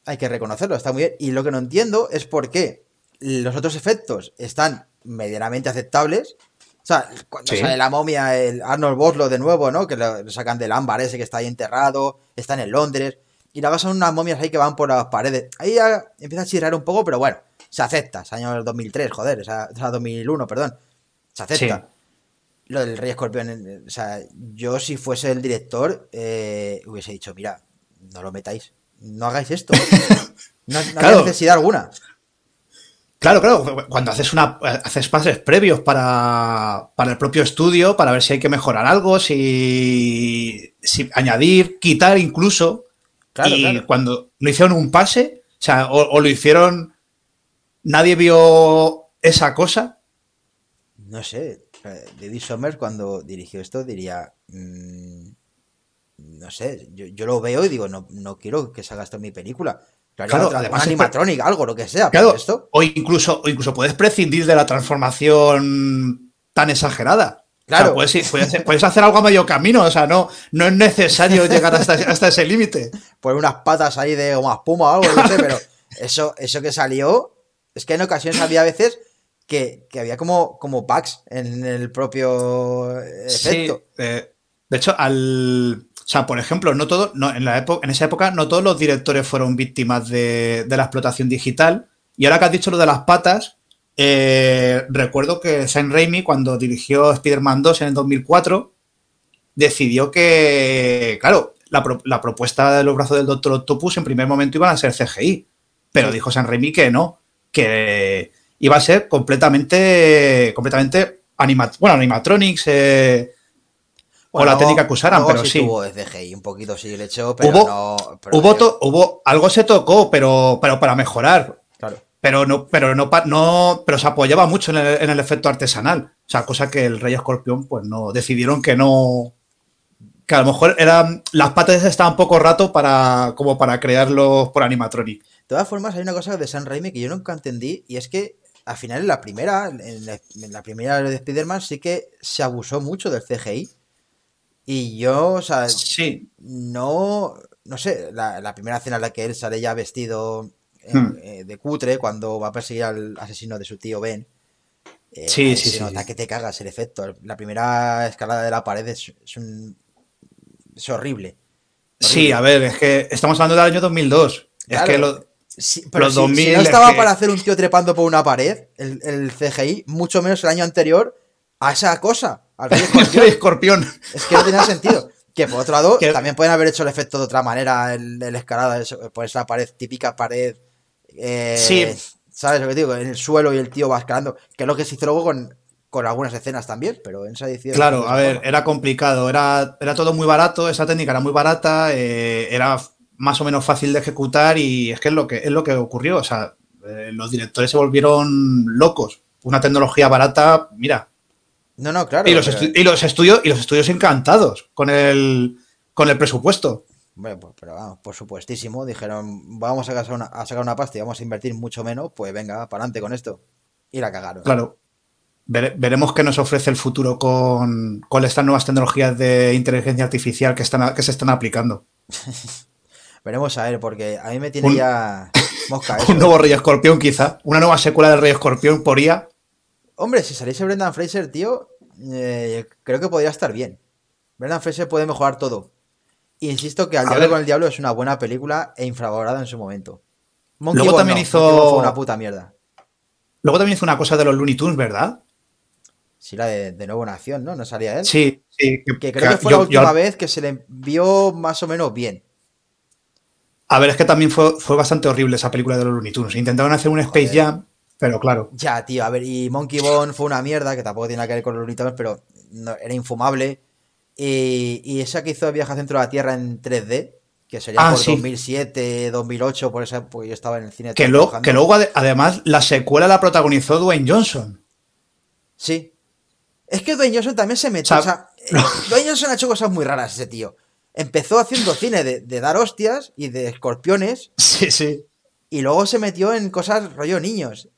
Hay que reconocerlo, está muy bien. Y lo que no entiendo es por qué los otros efectos están medianamente aceptables o sea, cuando sale la momia, el Arnold Boslo de nuevo, ¿no? Que lo sacan del ámbar ese que está ahí enterrado, está en Londres. Y luego son unas momias ahí que van por las paredes. Ahí ya empieza a chirrar un poco, pero bueno, se acepta. Es año 2003, joder, o sea, 2001, perdón. Se acepta. Lo del Rey Escorpión, o sea, yo si fuese el director, eh, hubiese dicho, mira, no lo metáis, no hagáis esto. no, hay necesidad alguna. Claro, claro, cuando haces una haces pases previos para, el propio estudio, para ver si hay que mejorar algo, si, añadir, quitar incluso. Claro, y cuando no hicieron un pase, o sea, o, lo hicieron, nadie vio esa cosa. No sé, David Sommer cuando dirigió esto diría, mm, no sé, yo, lo veo y digo, no, no quiero que salga esto en mi película. Claro, además animatronic, algo, lo que sea. Claro, esto... o, incluso, o incluso puedes prescindir de la transformación tan exagerada. Claro. puedes, hacer algo a medio camino, o sea, no, no es necesario llegar hasta, hasta ese límite. Poner unas patas ahí de goma espuma o algo, no sé, pero eso, eso que salió, es que en ocasiones había veces que, había como, como packs en el propio efecto. Sí, eh, de hecho, al, o sea, por ejemplo, no todo, no, en, la época, en esa época no todos los directores fueron víctimas de, la explotación digital. Y ahora que has dicho lo de las patas, eh, recuerdo que Sam Raimi, cuando dirigió Spider-Man 2 en el 2004, decidió que, claro, la, propuesta de los brazos del Doctor Octopus en primer momento iban a ser CGI. Pero dijo Sam Raimi que no, que iba a ser completamente, completamente bueno, animatronics, eh, o la técnica que usaran, pero sí. Hubo un poquito sí le echó, pero no. hubo, hubo, algo se tocó, pero, pero para mejorar. Claro. Pero no, pero no, no, pero se apoyaba mucho en el, efecto artesanal. O sea, cosa que el Rey Escorpión, pues no, decidieron que no. Que a lo mejor eran. Las patas estaban poco rato para. como para crearlos por animatronic. De todas formas, hay una cosa de San Raimi que yo nunca entendí, y es que al final en la primera, en la, primera de Spider-Man sí que se abusó mucho del CGI. Y yo, o sea, sí. no, no sé, la, primera escena en la que él sale ya vestido eh, hmm. eh, de cutre cuando va a perseguir al asesino de su tío Ben. Eh, sí, sí, se nota que te cagas el efecto. La primera escalada de la pared es, un, es horrible. Sí, a ver, es que estamos hablando del año 2002. es que lo, pero si, no estaba para hacer un tío trepando por una pared, el, CGI, mucho menos el año anterior, a esa cosa, al rey escorpión. Es que no tenía sentido. Que por otro lado, también pueden haber hecho el efecto de otra manera, el, el escalada, por esa pared, típica pared. Eh, sí. ¿Sabes lo que digo? En el suelo y el tío va escalando. Que es lo que se hizo luego con, con algunas escenas también, pero en esa edición. Claro, a ver, era complicado, era, era todo muy barato, esa técnica era muy barata, eh, era más o menos fácil de ejecutar y es que es lo que, es lo que ocurrió. O sea, eh, los directores se volvieron locos. Una tecnología barata, mira. No, no, claro. Y los, estudios, y los estudios encantados con el, con el presupuesto. Bueno, pues, pero vamos, por supuestísimo. Dijeron, vamos a sacar, una, a sacar una pasta y vamos a invertir mucho menos. Pues venga, para adelante con esto. Y la cagaron. Claro. veremos qué nos ofrece el futuro con, con estas nuevas tecnologías de inteligencia artificial que, están, que se están aplicando. Veremos a ver, porque a mí me tiene ya mosca. un nuevo Rey Escorpión, quizá. Una nueva secuela del Rey Escorpión por IA. Hombre, si saliese Brendan Fraser, tío, eh, creo que podría estar bien. Brendan Fraser puede mejorar todo. insisto que Al Diablo con el Diablo es una buena película e infravalorada en su momento. Luego también hizo. Fue una puta mierda. Luego también hizo una cosa de los Looney Tunes, ¿verdad? Sí, la de, Nuevo Nación, ¿no? ¿No salía él? Sí, sí. Que, creo que, fue la última vez que se le vio más o menos bien. A ver, es que también fue, fue bastante horrible esa película de los Looney Tunes. Intentaron hacer un Space Jam, pero claro. Ya, tío, a ver, y Monkey Bone fue una mierda, que tampoco tiene nada que ver con los Looney pero era infumable. Y, esa que hizo Viaje al Centro de la Tierra en 3D, que sería ah, por 2007, 2008, por eso pues yo estaba en el cine. Que, que luego, además, la secuela la protagonizó Dwayne Johnson. Sí. Es que Dwayne Johnson también se metió. O sea, eh, Dwayne Johnson ha hecho cosas muy raras, ese tío empezó haciendo cine de, dar hostias y de escorpiones. Sí, sí. Y luego se metió en cosas rollo niños.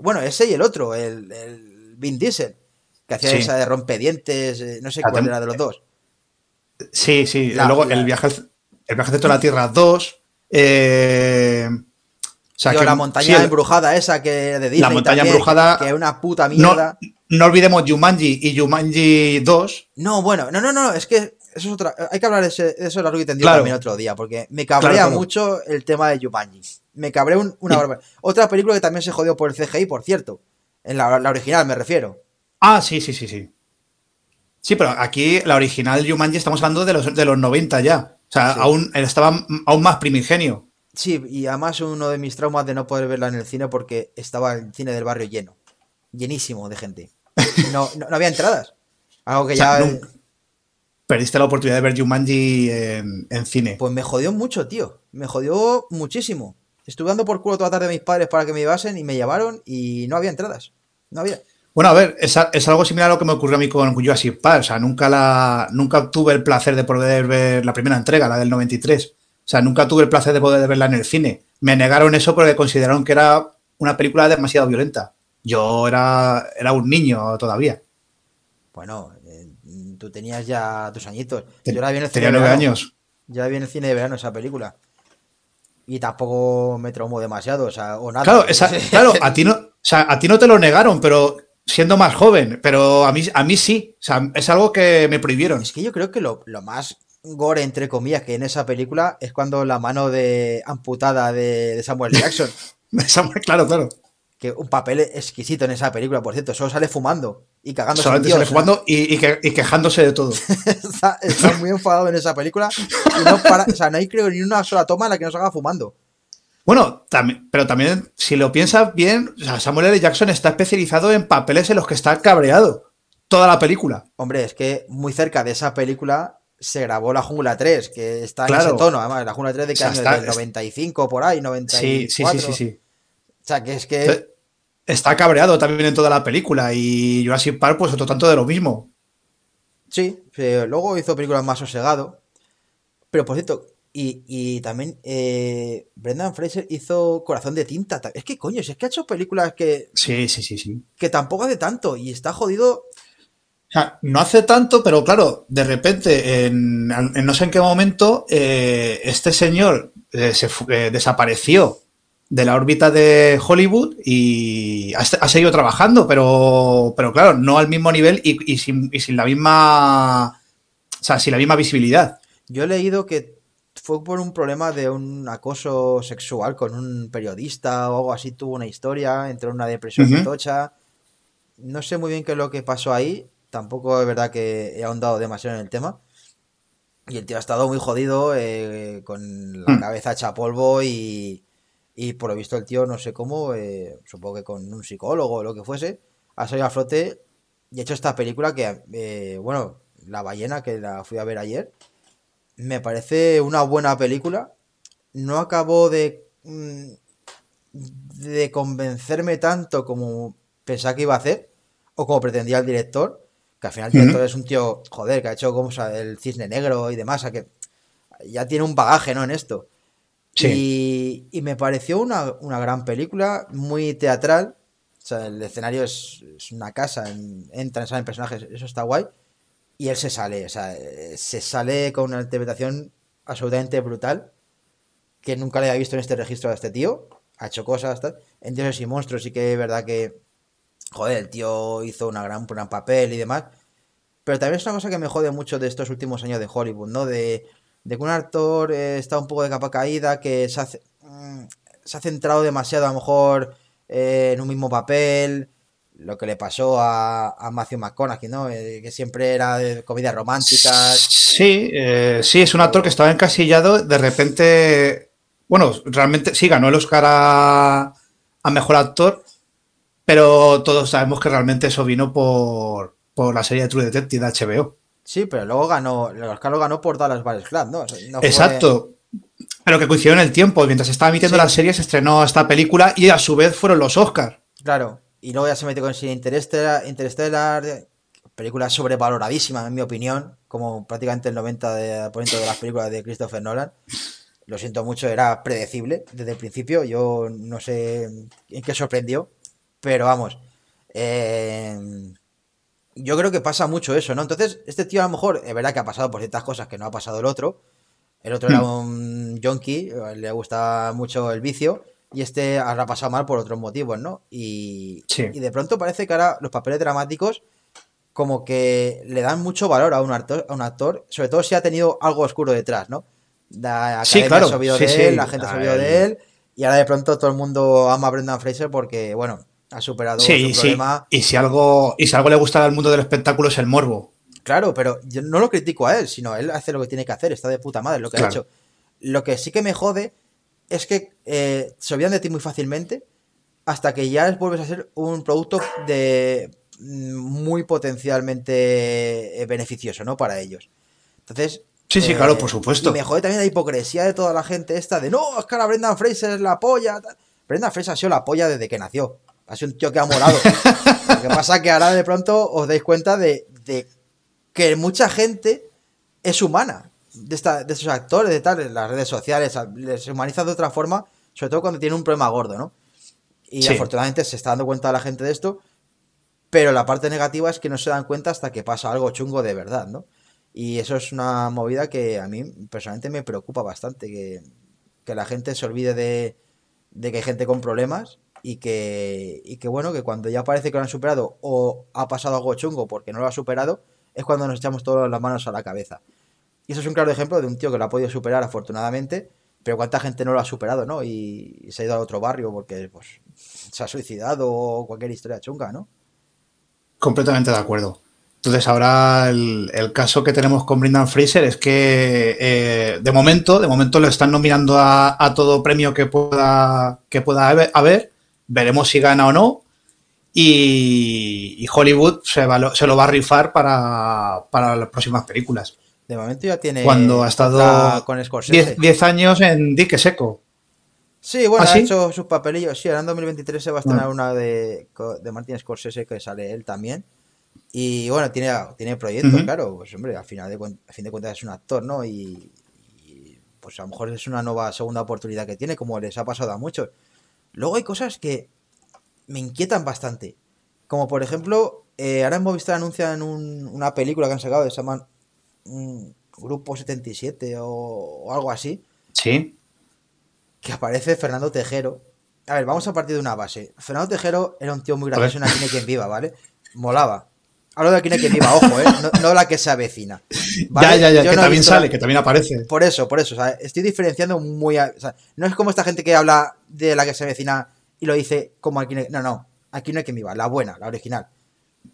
bueno, ese y el otro, el, el Vin Diesel, que hacía esa de rompedientes, eh, no sé cuál era de los dos. Sí, sí. luego el viaje el viaje de toda la Tierra 2. Eh, o sea, que, la montaña embrujada esa que de Disney La montaña embrujada. Que es una puta mierda. No, olvidemos Jumanji y Jumanji 2. No, bueno, no, no, no, es que eso es otra. Hay que hablar de, eso largo y tendido también otro día, porque me cabrea mucho el tema de Jumanji. Me cabrea una barbaridad. Otra película que también se jodió por el CGI, por cierto. En la, original, me refiero. Ah, sí, sí, sí, sí. Sí, pero aquí la original Jumanji estamos hablando de los, de los 90 ya. O sea, aún estaba aún más primigenio. Sí, y además uno de mis traumas de no poder verla en el cine porque estaba el cine del barrio lleno. Llenísimo de gente. No, no, había entradas. Algo que ya perdiste la oportunidad de ver Jumanji en, en, cine. Pues me jodió mucho, tío. Me jodió muchísimo. Estuve dando por culo toda la tarde a mis padres para que me llevasen y me llevaron y no había entradas. No había. Bueno, a ver, es, algo similar a lo que me ocurrió a mí con Jurassic Park. O sea, nunca, la, nunca tuve el placer de poder ver la primera entrega, la del 93. O sea, nunca tuve el placer de poder verla en el cine. Me negaron eso porque consideraron que era una película demasiado violenta. Yo era, era un niño todavía. Bueno, tú tenías ya tus añitos. Yo la vi en el cine Tenía nueve años. Yo la vi en el cine de verano esa película. Y tampoco me traumó demasiado, o sea, o nada. Claro, claro a, ti no, o sea, a ti no te lo negaron, pero siendo más joven, pero a mí, a mí sí. O sea, es algo que me prohibieron. Es que yo creo que lo, más gore, entre comillas, que en esa película es cuando la mano de amputada de, de Samuel Jackson. Samuel, claro, claro que un papel exquisito en esa película, por cierto, solo sale fumando y cagándose. Solamente sale fumando y, quejándose de todo. está, muy enfadado en esa película y no para, o sea, no hay creo ni una sola toma en la que no salga fumando. Bueno, pero también, si lo piensas bien, Samuel L. Jackson está especializado en papeles en los que está cabreado toda la película. Hombre, es que muy cerca de esa película se grabó La Jungla 3, que está en ese tono, además, La Jungla 3 de qué año, del 95 por ahí, 94. Sí, sí, sí, sí, sí. O sea, que es que está cabreado también en toda la película y Jurassic Park pues otro tanto de lo mismo. Sí, luego hizo películas más sosegado. Pero por cierto, Y, también eh, Brendan Fraser hizo Corazón de Tinta. Es que coño, si es que ha hecho películas que. Sí, sí, sí, sí. Que tampoco hace tanto y está jodido. O sea, no hace tanto, pero claro, de repente, en, no sé en qué momento, eh, este señor eh, se desapareció de la órbita de Hollywood y ha, seguido trabajando, pero, pero claro, no al mismo nivel y, sin, y sin la misma. O sea, sin la misma visibilidad. Yo he leído que fue por un problema de un acoso sexual con un periodista o algo así, tuvo una historia, entró en una depresión tocha. No sé muy bien qué es lo que pasó ahí, tampoco es verdad que he ahondado demasiado en el tema. Y el tío ha estado muy jodido, eh, con la hmm. cabeza hecha polvo y, y por lo visto el tío, no sé cómo, eh, supongo que con un psicólogo o lo que fuese, ha salido a flote y ha hecho esta película que, eh, bueno, La ballena, que la fui a ver ayer, me parece una buena película. No acabó de, mm, de convencerme tanto como pensaba que iba a hacer, o como pretendía el director, que al final el director es un tío, joder, que ha hecho como el cisne negro y demás, a que ya tiene un bagaje, ¿no? En esto. Sí. Y, me pareció una, gran película, muy teatral. O sea, el escenario es, una casa, entran, salen personajes, eso está guay y él se sale, o sea, se sale con una interpretación absolutamente brutal que nunca le había visto en este registro a este tío. Ha hecho cosas, tal. En Dioses y Monstruos sí que es verdad que, joder, el tío hizo una gran, gran papel y demás. Pero también es una cosa que me jode mucho de estos últimos años de Hollywood, ¿no? De, de que un actor eh, está un poco de capa caída, que se, hace, mm, se ha centrado demasiado a lo mejor eh, en un mismo papel lo que le pasó a, a Matthew McConaughey, ¿no? Eh, que siempre era de comedias románticas. Sí, sí, es un actor que estaba encasillado, de repente, bueno, realmente sí, ganó el Oscar a, Mejor Actor, pero todos sabemos que realmente eso vino por, la serie de True Detective de HBO. Sí, pero luego ganó, el Oscar lo ganó por Dallas Buyers Club, ¿no? Exacto. Pero que coincidió en el tiempo, mientras estaba emitiendo la serie se estrenó esta película y a su vez fueron los Oscars. Claro. Y luego ya se metió con el Interstellar, Interstellar, película sobrevaloradísima, en mi opinión, como prácticamente el 90% de, de las películas de Christopher Nolan. Lo siento mucho, era predecible desde el principio. Yo no sé en qué sorprendió, pero vamos. Eh, yo creo que pasa mucho eso, ¿no? Entonces, este tío a lo mejor, es verdad que ha pasado por ciertas cosas que no ha pasado el otro. El otro era hmm. un junkie, le gusta mucho el vicio y este ha pasado mal por otros motivos, ¿no? Y, y de pronto parece que ahora los papeles dramáticos como que le dan mucho valor a un actor, a un actor sobre todo si ha tenido algo oscuro detrás, ¿no? La sí, claro. ha sabido de él, la gente ha sabido de él, y ahora de pronto todo el mundo ama a Brendan Fraser porque, bueno, ha superado su problema. Y si algo, y si algo le gusta al mundo del espectáculo es el morbo. Claro, pero yo no lo critico a él, sino él hace lo que tiene que hacer, está de puta madre lo que ha hecho. Lo que sí que me jode es que eh, se olvidan de ti muy fácilmente hasta que ya vuelves a ser un producto de mm, muy potencialmente eh, beneficioso, ¿no? Para ellos. Entonces. Sí, sí, claro, por eh, supuesto. Y me jode también la hipocresía de toda la gente esta de no, es que ahora Brendan Fraser es la polla. Brendan Fraser ha sido la polla desde que nació. Ha sido un tío que ha molado. Lo que pasa es que ahora de pronto os dais cuenta de, de que mucha gente es humana de, esta, de estos actores, de tal, en las redes sociales, les humaniza de otra forma, sobre todo cuando tiene un problema gordo, ¿no? Y afortunadamente se está dando cuenta la gente de esto, pero la parte negativa es que no se dan cuenta hasta que pasa algo chungo de verdad, ¿no? Y eso es una movida que a mí personalmente me preocupa bastante, que, que la gente se olvide de, de, que hay gente con problemas y que, y que, bueno, que cuando ya parece que lo han superado o ha pasado algo chungo porque no lo ha superado, es cuando nos echamos todas las manos a la cabeza. Y eso es un claro ejemplo de un tío que lo ha podido superar afortunadamente, pero cuánta gente no lo ha superado, ¿no? Y, se ha ido a otro barrio porque pues, se ha suicidado o cualquier historia chunga, ¿no? Completamente de acuerdo. Entonces ahora el, caso que tenemos con Brendan Fraser es que eh, de momento, de momento lo están nominando a, todo premio que pueda, que pueda haber, veremos si gana o no. Y, Hollywood se, se, lo va a rifar para, para las próximas películas. De momento ya tiene. Cuando ha estado con 10 años en dique seco. Sí, bueno, ¿Ah, ha hecho sus papelillos. Sí, ahora en 2023 se va a estrenar una de, de Martin Scorsese que sale él también. Y bueno, tiene, tiene proyectos, claro. Pues hombre, al final de, a fin de cuentas es un actor, ¿no? Y, pues a lo mejor es una nueva segunda oportunidad que tiene, como les ha pasado a muchos. Luego hay cosas que me inquietan bastante. Como por ejemplo, eh, ahora en Movistar anuncian una película que han sacado, que se llama mm, Grupo 77 o, o algo así. Sí. Que aparece Fernando Tejero. A ver, vamos a partir de una base. Fernando Tejero era un tío muy gracioso en Aquí quien viva, ¿vale? Molaba. Hablo de Aquí quien viva, ojo, ¿eh? No, la que se avecina. Ya, ya, ya, que también sale, que también aparece. Por eso, por eso. O sea, estoy diferenciando muy. O sea, no es como esta gente que habla de la que se avecina y lo dice como Aquí No, no. Aquí no hay quien viva, la buena, la original.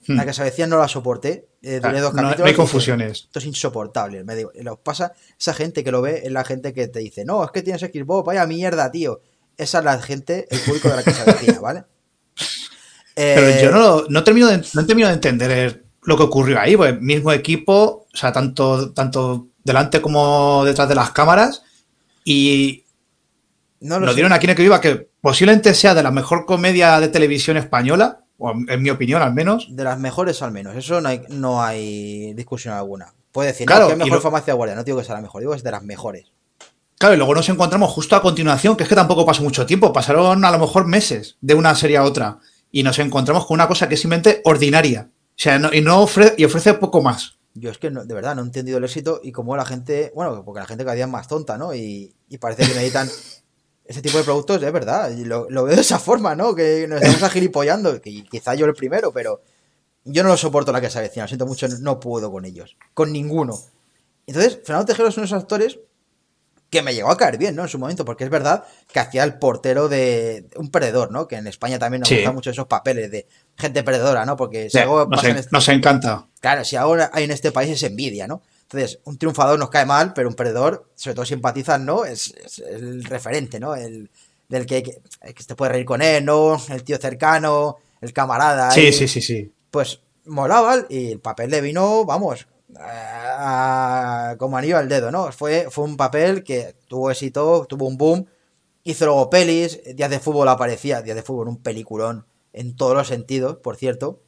La hmm. que se avecina no la soporté. Eh, duré dos capítulos. No hay confusiones. Esto es insoportable. Me digo, lo pasa, esa gente que lo ve es la gente que te dice, no, es que tienes Xbox, vaya mierda, tío. Esa es la gente, el público de la que se avecina, ¿vale? Pero yo no, no, termino de, no termino de entender lo que ocurrió ahí, pues mismo equipo, o sea, tanto, tanto delante como detrás de las cámaras, y no lo, dieron aquí en que viva, que posiblemente sea de la mejor comedia de televisión española, o en mi opinión al menos. De las mejores al menos, eso no hay, no hay discusión alguna. Puede decir, claro, que es mejor farmacia guardia, no digo que sea la mejor, digo que es de las mejores. Claro, y luego nos encontramos justo a continuación, que es que tampoco pasó mucho tiempo, pasaron a lo mejor meses de una serie a otra, y nos encontramos con una cosa que es simplemente ordinaria. O sea, y, no ofrece, y ofrece poco más. Yo es que de verdad no he entendido el éxito y cómo la gente, bueno, porque la gente cada día es más tonta, ¿no? Y, y parece que necesitan ese tipo de productos, es verdad, y lo, veo de esa forma, ¿no? Que nos estamos agilipollando, que quizá yo el primero, pero yo no lo soporto la que se avecina, lo siento mucho, no puedo con ellos, con ninguno. Entonces, Fernando Tejero son esos actores que me llegó a caer bien, ¿no? En su momento, porque es verdad que hacía el portero de un perdedor, ¿no? Que en España también nos gustan mucho esos papeles de gente perdedora, ¿no? Porque si algo nos, este nos encanta. Claro, si ahora hay en este país es envidia, ¿no? Entonces, un triunfador nos cae mal, pero un perdedor, sobre todo simpatizan, ¿no? Es, el referente, ¿no? El del que, que, te puede reír con él, ¿no? El tío cercano, el camarada. Sí, sí, sí, sí. Pues molaba y el papel le vino, vamos, como anillo al dedo, ¿no? Fue, fue un papel que tuvo éxito, tuvo un boom, hizo luego pelis, Días de Fútbol aparecía, Días de Fútbol, un peliculón en todos los sentidos, por cierto.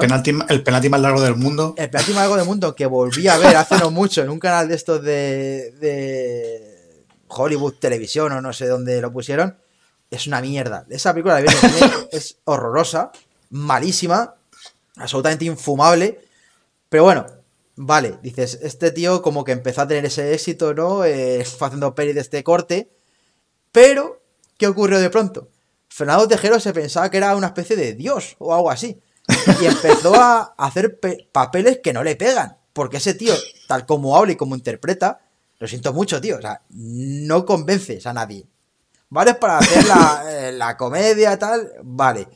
El penalti, el más largo del mundo. El penalti más largo del mundo que volví a ver hace no mucho en un canal de estos de, de Hollywood Televisión o no sé dónde lo pusieron. Es una mierda. Esa película es horrorosa, malísima, absolutamente infumable. Pero bueno, vale, dices, este tío como que empezó a tener ese éxito, ¿no? Eh, haciendo peli de este corte. Pero, ¿qué ocurrió de pronto? Fernando Tejero se pensaba que era una especie de dios o algo así. Y empezó a hacer papeles que no le pegan. Porque ese tío, tal como habla y como interpreta, lo siento mucho, tío. O sea, no convences a nadie. ¿Vale? Para hacer la, eh, la comedia, tal, vale.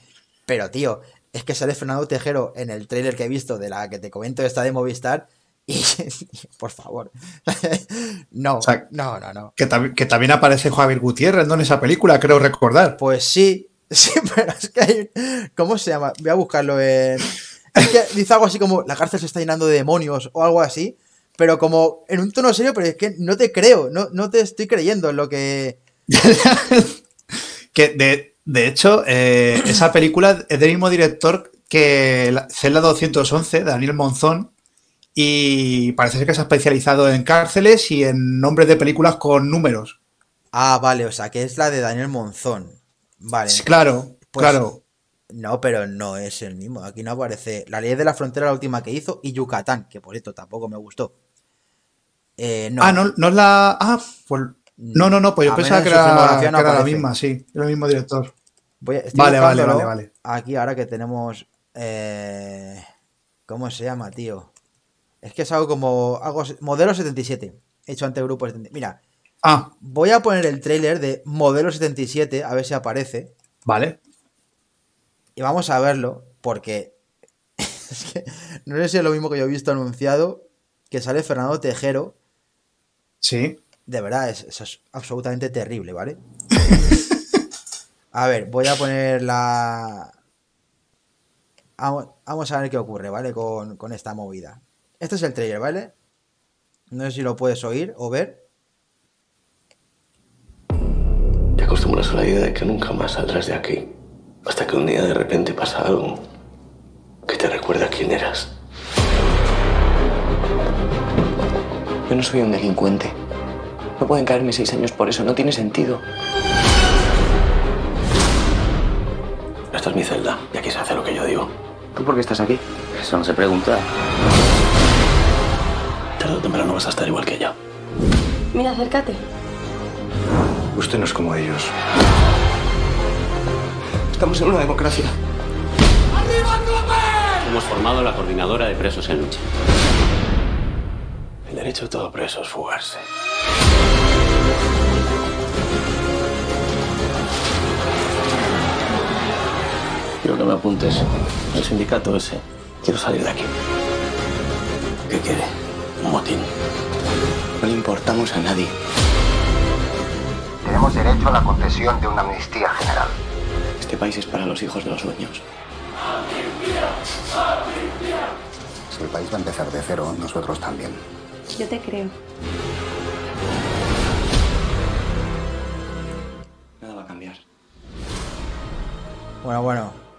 Pero, tío, es que sale Fernando Tejero en el trailer que he visto de la que te comento esta de Movistar y, por favor. no, no, no, no. Que, también aparece Javier Gutiérrez, ¿no? En esa película, creo recordar. Pues sí, sí, pero es que hay... ¿Cómo se llama? Voy a buscarlo en... Es que dice algo así como la cárcel se está llenando de demonios o algo así, pero como en un tono serio, pero es que no te creo, no, no te estoy creyendo en lo que... que de, de hecho, eh, esa película es del mismo director que Celda 211, Daniel Monzón, y parece que se ha especializado en cárceles y en nombres de películas con números. Ah, vale, o sea, que es la de Daniel Monzón. Vale. claro, pues, claro. No, pero no es el mismo. Aquí no aparece La Ley de la Frontera, la última que hizo, y Yucatán, que por esto tampoco me gustó. Eh, no. Ah, no, no es la. Ah, pues. No, no, no, pues yo pensaba que era, la misma, sí, era el mismo director. vale, vale, vale, vale. Aquí ahora que tenemos. Eh, ¿Cómo se llama, tío? Es que es algo como. Algo, modelo 77. Hecho ante Grupo 77. Mira. Ah. Voy a poner el trailer de Modelo 77, a ver si aparece. Vale. Y vamos a verlo, porque. es que no sé si es lo mismo que yo he visto anunciado. Que sale Fernando Tejero. Sí. De verdad, es, eso es absolutamente terrible, ¿vale? a ver, voy a poner la. Vamos a ver qué ocurre, ¿vale? Con, con esta movida. Este es el trailer, ¿vale? No sé si lo puedes oír o ver. Te acostumbras a la idea de que nunca más saldrás de aquí. Hasta que un día de repente pasa algo que te recuerda quién eras. Yo no soy un delincuente. No pueden caerme seis años por eso, no tiene sentido. Esta es mi celda y aquí se hace lo que yo digo. ¿Tú por qué estás aquí? Eso no se pregunta. Tarde o temprano vas a estar igual que ella. Mira, acércate. Usted no es como ellos. Estamos en una democracia. ¡Arriba, Hemos formado la coordinadora de presos en lucha. El derecho de todo preso es fugarse. Quiero que me apuntes al sindicato ese. Quiero salir de aquí. ¿Qué quiere? Un motín. No le importamos a nadie. Tenemos derecho a la concesión de una amnistía general. Este país es para los hijos de los dueños. Si el país va a empezar de cero, nosotros también. Yo te creo. Nada va a cambiar. Bueno, bueno.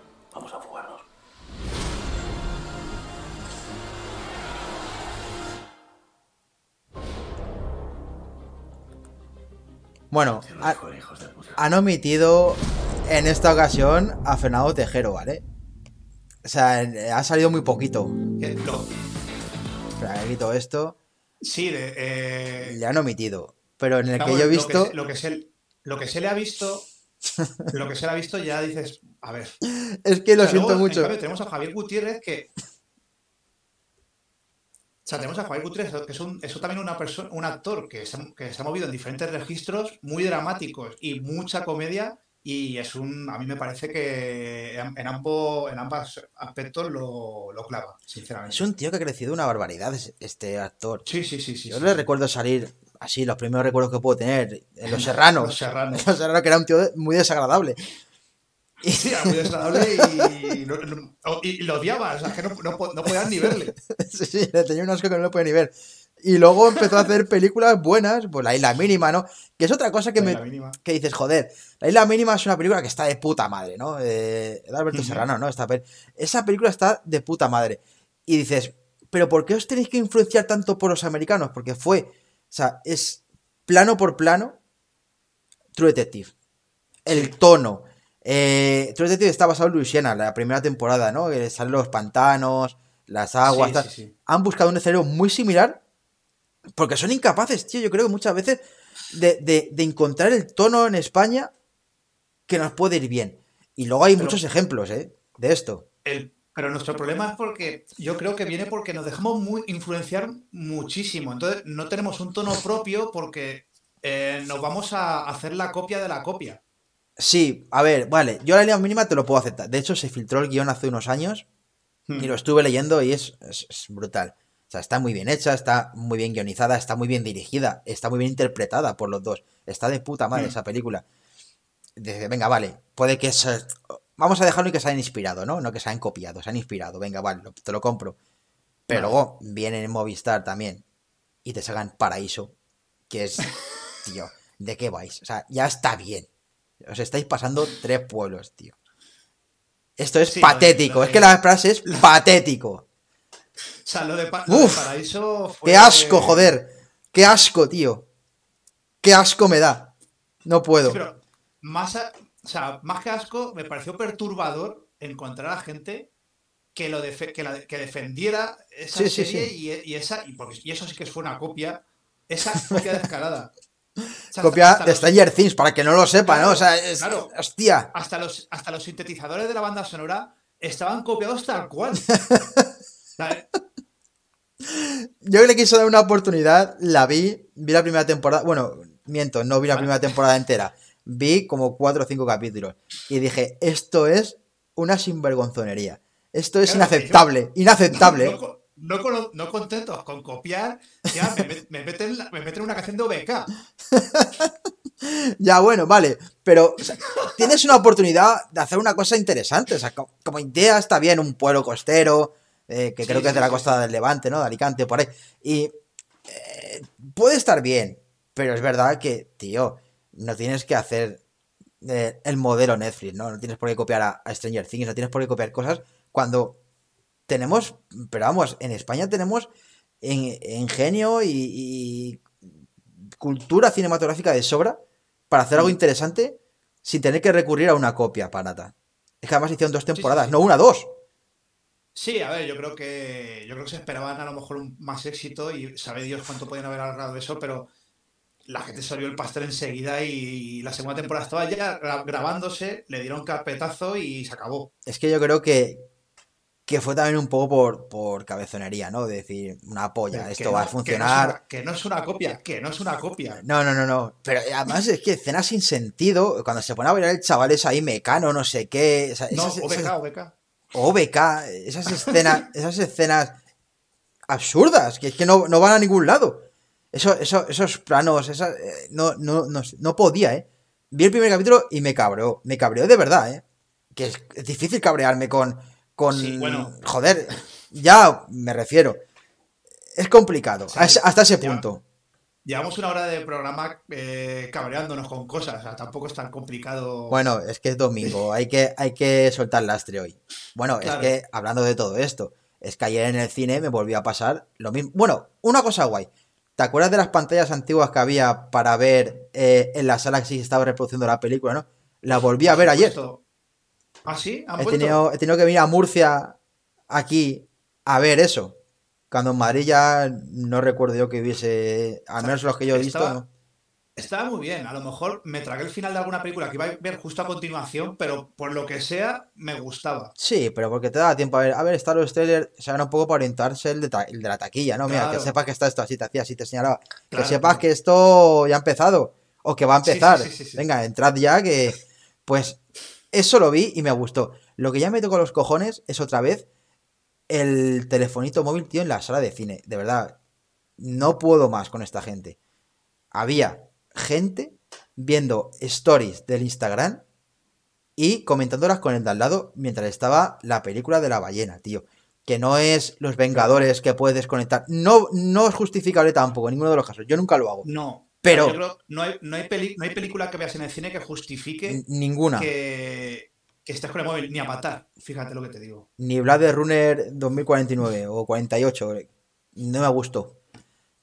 Bueno, han omitido en esta ocasión a Fernando Tejero, ¿vale? O sea, ha salido muy poquito. ¿Qué? No. Espera, quito esto. Sí, eh... le han omitido. Pero en el que yo he visto. Lo que, se, lo que se le ha visto. lo que se le ha visto ya dices. A ver. Es que lo siento mucho. tenemos a Javier Gutiérrez que. O sea, tenemos a Javier Gutiérrez, que es, un, es también una persona, un actor que se, que se ha movido en diferentes registros muy dramáticos y mucha comedia y es un, a mí me parece que en, ambos, en ambos aspectos lo, lo, clava, sinceramente. Es un tío que ha crecido una barbaridad, este actor. Sí, sí, sí. sí Yo le recuerdo salir así, los primeros recuerdos que puedo tener, en Los Serranos. los Serranos. Los Serranos, que era un tío muy desagradable. Sí, era muy desagradable y, y, lo odiaba, o sea, que no, no, no podías ni verle. sí, sí, le tenía un asco que no lo podía ni ver. Y luego empezó a hacer películas buenas, pues La Isla Mínima, ¿no? Que es otra cosa que me. Que dices, joder, La Isla Mínima es una película que está de puta madre, ¿no? Eh, de Alberto Serrano, ¿no? Esta Esa película está de puta madre. Y dices, ¿pero por qué os tenéis que influenciar tanto por los americanos? Porque fue. O sea, es plano por plano. True Detective. El tono. Eh, True Detective está basado en Louisiana, la primera temporada, ¿no? Que salen los pantanos, las aguas. Han buscado un escenario muy similar porque son incapaces, tío, yo creo que muchas veces de, encontrar el tono en España que nos puede ir bien. Y luego hay muchos ejemplos, ¿eh? De esto. pero nuestro problema es porque yo creo que viene porque nos dejamos muy, influenciar muchísimo. Entonces no tenemos un tono propio porque eh, nos vamos a hacer la copia de la copia. Sí, a ver, vale, yo la línea mínima te lo puedo aceptar. De hecho, se filtró el guion hace unos años y hmm. lo estuve leyendo y es brutal sea, está muy bien hecha, está muy bien guionizada, está muy bien dirigida, está muy bien interpretada por los dos. Está de puta madre mm. esa película. Dice, venga, vale, puede que se... Vamos a dejarlo y que se hayan inspirado, ¿no? No que se hayan copiado, se han inspirado. Venga, vale, te lo compro. Pero luego vienen en Movistar también y te sacan Paraíso, que es, tío, ¿de qué vais? O sea, ya está bien. Os estáis pasando tres pueblos, tío. Esto es patético, es que la frase es patético. O sea, lo de, Paraíso ¡Qué asco, joder! ¡Qué asco, tío! ¡Qué asco me da! No puedo. pero más, o sea, más que asco, me pareció perturbador encontrar a gente que, lo que, defendiera esa serie Y, esa, y, eso sí que fue una copia, esa copia descarada. copia de Stranger Things, para que no lo sepa, ¿no? O sea, es, claro, hostia. Hasta los, hasta los sintetizadores de la banda sonora estaban copiados tal cual. Yo le quise dar una oportunidad, la vi, vi la primera temporada, bueno, miento, no vi la primera temporada entera, vi como cuatro o cinco capítulos y dije, esto es una sinvergonzonería, esto es inaceptable, inaceptable. No, contentos con copiar, ya me, meten, una canción de OBK. ya, bueno, vale, pero tienes una oportunidad de hacer una cosa interesante, o sea, como idea está bien, un pueblo costero, eh, que creo que es de la costa del Levante, ¿no? De Alicante, por ahí. Y eh, puede estar bien, pero es verdad que, tío, no tienes que hacer eh, el modelo Netflix, ¿no? No tienes por qué copiar a, Stranger Things, no tienes por qué copiar cosas cuando tenemos, pero vamos, en España tenemos ingenio y, cultura cinematográfica de sobra para hacer algo mm. interesante sin tener que recurrir a una copia parata. Es que además hicieron dos temporadas, no una, dos. Sí, a ver, yo creo que yo creo que se esperaban a lo mejor un más éxito y sabe Dios cuánto podían haber alargado eso, pero la gente salió el pastel enseguida y la segunda temporada estaba ya grabándose, le dieron carpetazo y se acabó. Es que yo creo que, que fue también un poco por, por cabezonería, ¿no? De decir, una polla, esto va a funcionar. Que no, es una, copia, que no es una copia. No, no, no, no. Pero además es que escenas sin sentido, cuando se pone a bailar el chaval es ahí mecano, no sé qué. no, OBK, OBK. OBK, esas escenas, esas escenas absurdas, que es que no, no van a ningún lado. Eso, eso, esos planos, eh, no, no, no, podía, ¿eh? Vi el primer capítulo y me cabreó. Me cabreó de verdad, ¿eh? Que es, difícil cabrearme con. Con bueno. Joder, ya me refiero. Es complicado, hasta ese punto. Llevamos una hora de programa eh, cabreándonos con cosas, o sea, tampoco es tan complicado. Bueno, es que es domingo, hay que, hay que soltar lastre hoy. Bueno, es que hablando de todo esto, es que ayer en el cine me volvió a pasar lo mismo. Bueno, una cosa guay. ¿Te acuerdas de las pantallas antiguas que había para ver eh, en la sala que sí estaba reproduciendo la película, no? La volví a ver ayer. ¿Ah, sí? he, tenido, he tenido que venir a Murcia aquí a ver eso. Cuando en Madrid ya no recuerdo yo que hubiese, al menos los que yo he visto, ¿no? Estaba muy bien. A lo mejor me tragué el final de alguna película que iba a ver justo a continuación, pero por lo que sea, me gustaba. Sí, pero porque te da tiempo a ver. A ver, Star Wars Trailer se un poco para orientarse el de, la taquilla, ¿no? Mira, que sepas que está esto así, te hacía así, te señalaba. que sepas que esto ya ha empezado. O que va a empezar. Venga, entrad ya, que. Pues eso lo vi y me gustó. Lo que ya me tocó los cojones es otra vez el telefonito móvil, tío, en la sala de cine. De verdad, no puedo más con esta gente. Había gente viendo stories del Instagram y comentándolas con el de al lado mientras estaba la película de la ballena, tío. Que no es Los Vengadores que puedes desconectar. No, no es justificable tampoco en ninguno de los casos. Yo nunca lo hago. No. Pero. no, hay, no, hay película que veas en el cine que justifique. Ninguna. Que, que estés con el móvil ni a matar. Fíjate lo que te digo. Ni Blade Runner 2049 o 48. No me gustó.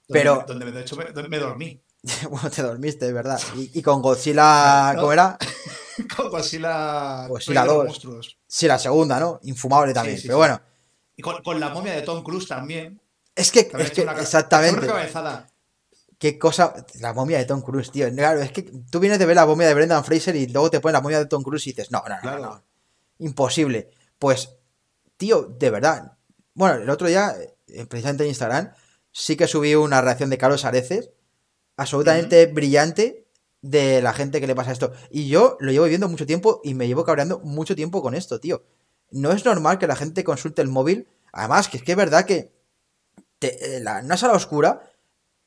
Pero. Donde, de hecho me dormí. bueno, te dormiste, es verdad. Y, con Godzilla, ¿cómo era? con Godzilla. Godzilla 2. Sí, la segunda, ¿no? Infumable también. pero bueno. Y con, la momia de Tom Cruise también. Es que, es que exactamente. Qué cosa. La momia de Tom Cruise, tío. Claro, es que tú vienes de ver la momia de Brendan Fraser y luego te pones la momia de Tom Cruise y dices, no, no, no, no. Imposible. Pues, tío, de verdad. Bueno, el otro día, eh, precisamente en Instagram, sí que subí una reacción de Carlos Areces absolutamente brillante de la gente que le pasa esto. Y yo lo llevo viviendo mucho tiempo y me llevo cabreando mucho tiempo con esto, tío. No es normal que la gente consulte el móvil. Además, que es que es verdad que te, la, una sala oscura,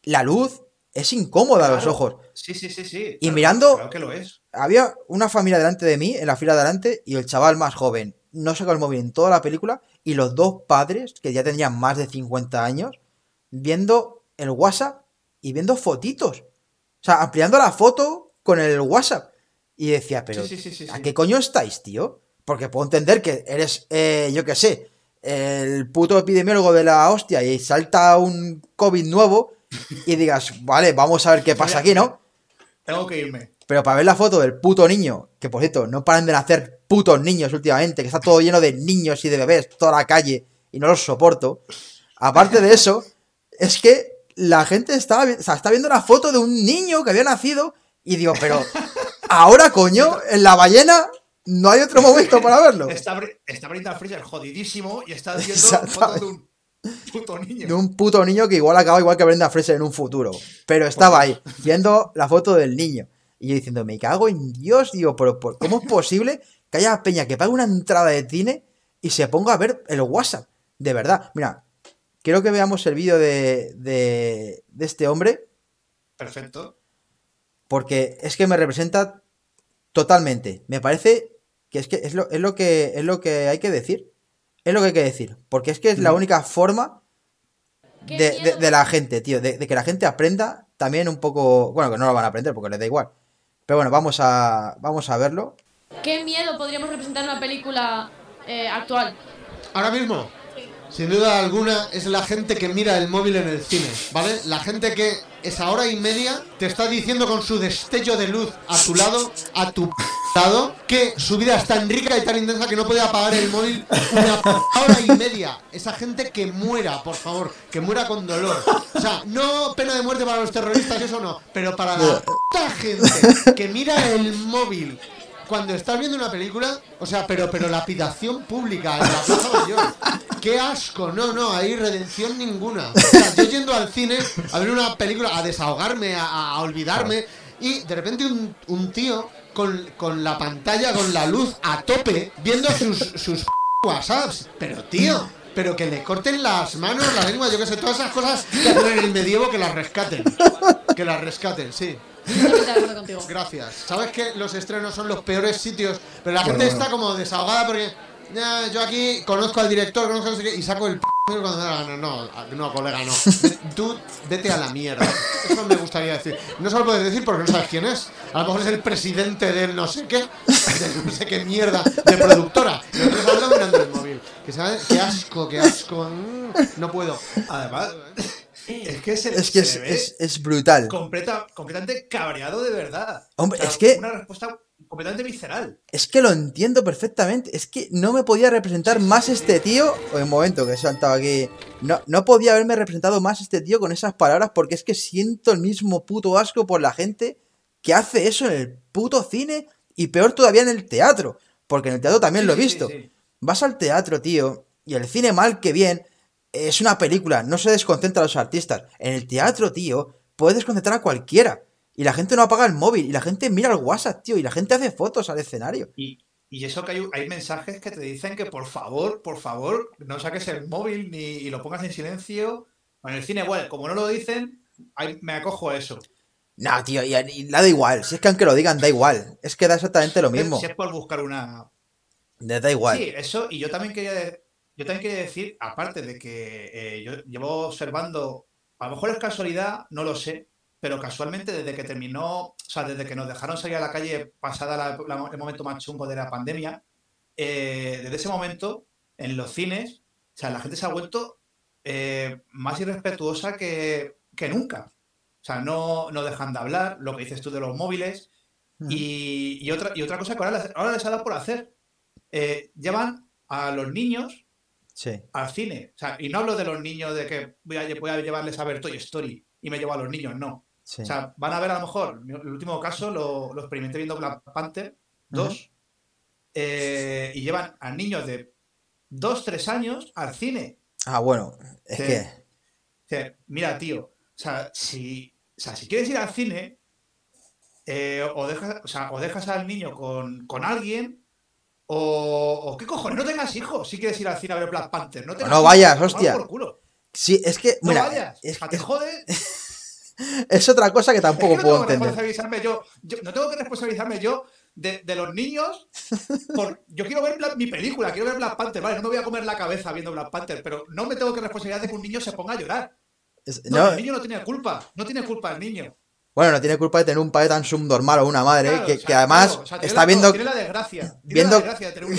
la luz es incómoda a los ojos. Sí, sí, sí, sí. Y mirando. Claro que lo es. Había una familia delante de mí, en la fila de delante, y el chaval más joven no sacó el móvil en toda la película. Y los dos padres, que ya tenían más de 50 años, viendo el WhatsApp y viendo fotitos. O sea, ampliando la foto con el WhatsApp. Y decía, pero ¿a qué coño estáis, tío? Porque puedo entender que eres, eh, yo qué sé, el puto epidemiólogo de la hostia y salta un COVID nuevo y digas, vale, vamos a ver qué pasa aquí, ¿no? Tengo que irme. Pero para ver la foto del puto niño, que por cierto, no paran de nacer putos niños últimamente, que está todo lleno de niños y de bebés, toda la calle, y no los soporto. Aparte de eso, es que la gente o sea, está viendo una foto de un niño que había nacido y digo, pero ahora, coño, en la ballena no hay otro momento para verlo. Está, está Brendan Fraser jodidísimo y está viendo foto de un puto niño. De un puto niño que igual acaba igual que Brenda Fraser en un futuro. Pero estaba ahí, viendo la foto del niño. Y yo diciendo, me cago en Dios, digo, pero ¿cómo es posible que haya peña que pague una entrada de cine y se ponga a ver el WhatsApp? De verdad, mira, Quiero que veamos el vídeo de, de, este hombre. Perfecto. Porque es que me representa totalmente. Me parece que es que es lo, es lo que es lo que hay que decir. Es lo que hay que decir. Porque es que es la única forma de, la gente, tío. De, que la gente aprenda también un poco. Bueno, que no lo van a aprender porque les da igual. Pero bueno, vamos a, vamos a verlo. ¿Qué miedo podríamos representar en una película eh, actual? Ahora mismo. sin duda alguna, es la gente que mira el móvil en el cine, ¿vale? La gente que esa hora y media te está diciendo con su destello de luz a tu lado, a tu lado, que su vida es tan rica y tan intensa que no puede apagar el móvil una hora y media. Esa gente que muera, por favor, que muera con dolor. O sea, no pena de muerte para los terroristas, eso no, pero para la gente que mira el móvil cuando estás viendo una película, o sea, pero pero lapidación pública en la Plaza Mayor. Qué asco, no, no, hay redención ninguna. O sea, yo yendo al cine a ver una película, a desahogarme, a, olvidarme, y de repente un, tío con, con, la pantalla, con la luz a tope, viendo sus, sus WhatsApps. Pero tío, pero que le corten las manos, la lengua, yo qué sé, todas esas cosas que hacen en el medievo que las rescaten. Que las rescaten, sí. Gracias. Sabes que los estrenos son los peores sitios, pero la gente está como desahogada porque yo aquí conozco al director, conozco no sé qué, y saco el p cuando me No, no, colega, no. Tú vete a la mierda. Eso me gustaría decir. No se lo puedes decir porque no sabes quién es. A lo mejor es el presidente del no sé qué, de no sé qué mierda, de productora. Y nosotros hablando mirando el móvil. Que sabes, qué asco, qué asco. Mm, no puedo. Además. Es que, es, que es, brutal. Completa, completamente cabreado de verdad. Hombre, es que. Una respuesta completamente visceral. Es que lo entiendo perfectamente. Es que no me podía representar más este tío. O en momento que he saltado aquí. No, no podía haberme representado más este tío con esas palabras porque es que siento el mismo puto asco por la gente que hace eso en el puto cine y peor todavía en el teatro. Porque en el teatro también lo he visto. Vas al teatro, tío, y el cine mal que bien es una película, no se desconcentra a los artistas. En el teatro, tío, puedes desconcentrar a cualquiera. Y la gente no apaga el móvil, y la gente mira el WhatsApp, tío, y la gente hace fotos al escenario. Y, eso que hay, hay, mensajes que te dicen que por favor, por favor, no saques el móvil ni y lo pongas en silencio. En el cine, igual, como no lo dicen, me acojo a eso. No, tío, y, y, da igual. Si es que aunque lo digan, da igual. Es que da exactamente lo mismo. Si es por buscar una. Da igual. Sí, eso, y yo también quería yo también quería decir, aparte de que eh, yo llevo observando, a lo mejor es casualidad, no lo sé, pero casualmente desde que terminó, o sea, desde que nos dejaron salir a la calle pasada el momento más chungo de la pandemia, eh, desde ese momento, en los cines, o sea, la gente se ha vuelto eh, más irrespetuosa que, nunca. O sea, no, no dejan de hablar, lo que dices tú de los móviles. y, otra, y otra cosa que ahora les, ahora les ha dado por hacer. llevan a los niños al cine. O sea, y no hablo de los niños de que voy a, voy a llevarles a ver Toy Story y me llevo a los niños, no. O sea, van a ver a lo mejor, el último caso lo, lo experimenté viendo Black Panther 2, eh, y llevan a niños de 2, 3 años al cine. Ah, bueno, es que... mira, tío, o sea, si, o sea, si quieres ir al cine, eh, o, dejas, o, sea, o dejas al niño con, con alguien o, qué cojones, no tengas hijos si quieres ir al cine a ver Black Panther. No, no vayas, hostia. Sí, es que. No vayas, es, que jode. es otra cosa que tampoco puedo entender. Yo, no tengo que responsabilizarme yo de, los niños. Por, yo quiero ver mi película, quiero ver Black Panther. Vale, no me voy a comer la cabeza viendo Black Panther, pero no me tengo que responsabilizar de que un niño se ponga a llorar. no, el niño no tiene culpa. No tiene culpa el niño. Bueno, no tiene culpa de tener un padre tan subnormal o una madre que, además está viendo. tiene la desgracia. Tiene la desgracia de tener un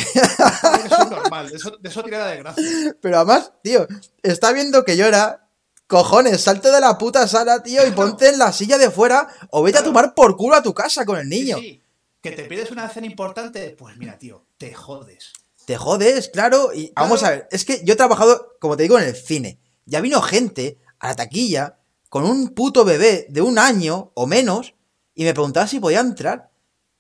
padre subnormal. De eso, de eso tiene la desgracia. Pero además, tío, está viendo que llora. Cojones, salte de la puta sala, tío, y ponte en la silla de fuera o vete a tomar por culo a tu casa con el niño. Sí, Que te pides una cena importante, pues mira, tío, te jodes. Te jodes, claro. Y vamos a ver, es que yo he trabajado, como te digo, en el cine. Ya vino gente a la taquilla con un puto bebé de un año o menos y me preguntaba si podía entrar.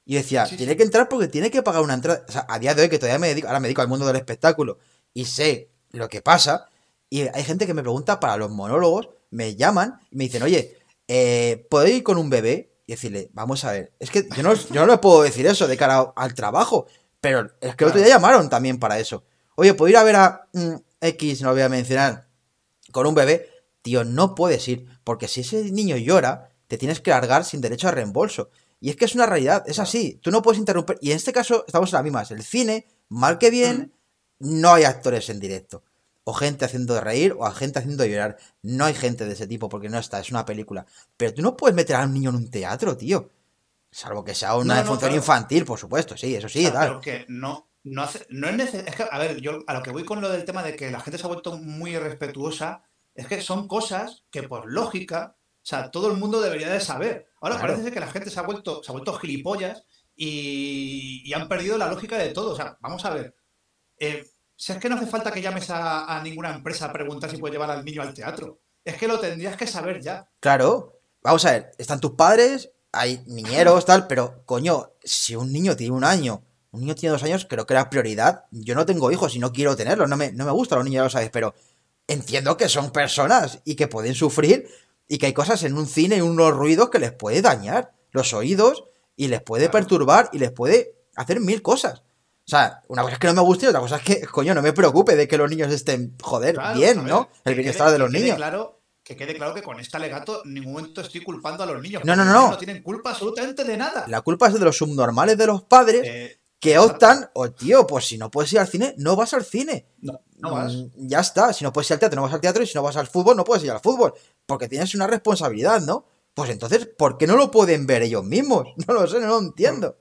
Y decía, tiene que entrar porque tiene que pagar una entrada. O sea, a día de hoy que todavía me dedico, ahora me dedico al mundo del espectáculo y sé lo que pasa. Y hay gente que me pregunta para los monólogos, me llaman y me dicen, oye, eh, ¿puedo ir con un bebé? Y decirle, vamos a ver, es que yo no, yo no le puedo decir eso de cara al trabajo, pero es que el otro día llamaron también para eso. Oye, ¿puedo ir a ver a X, no lo voy a mencionar, con un bebé? Tío, no puedes ir, porque si ese niño llora, te tienes que largar sin derecho a reembolso. Y es que es una realidad, es así. Tú no puedes interrumpir. Y en este caso estamos en las mismas. El cine, mal que bien, no hay actores en directo. O gente haciendo reír o gente haciendo llorar. No hay gente de ese tipo porque no está, es una película. Pero tú no puedes meter a un niño en un teatro, tío. Salvo que sea una función infantil, por supuesto, sí, eso sí, Pero que no, no, hace, no es necesario. Es que, a ver, yo a lo que voy con lo del tema de que la gente se ha vuelto muy irrespetuosa, es que son cosas que por lógica, o sea, todo el mundo debería de saber. Ahora parece que la gente se ha vuelto, se ha vuelto gilipollas y, han perdido la lógica de todo. O sea, vamos a ver. Eh, si es que no hace falta que llames a, ninguna empresa a preguntar si puede llevar al niño al teatro. Es que lo tendrías que saber ya. Claro. Vamos a ver, están tus padres, hay niñeros, tal, pero coño, si un niño tiene un año, un niño tiene dos años, creo que era prioridad. Yo no tengo hijos y no quiero tenerlos, no me, no me gustan los niños, ya lo sabes, pero entiendo que son personas y que pueden sufrir y que hay cosas en un cine y unos ruidos que les puede dañar los oídos y les puede perturbar y les puede hacer mil cosas. O sea, una cosa es que no me guste y otra cosa es que, coño, no me preocupe de que los niños estén, joder, bien, ¿no? El bienestar de los niños. Claro, que quede claro que con este alegato en ningún momento estoy culpando a los niños. No, no, no. No, no tienen culpa absolutamente de nada. La culpa es de los subnormales de los padres eh, que optan, o oh, tío, pues si no puedes ir al cine, no vas al cine. No, no vas. Mm, ya está. Si no puedes ir al teatro, no vas al teatro. Y si no vas al fútbol, no puedes ir al fútbol. Porque tienes una responsabilidad, ¿no? Pues entonces, ¿por qué no lo pueden ver ellos mismos? No lo sé, no lo entiendo.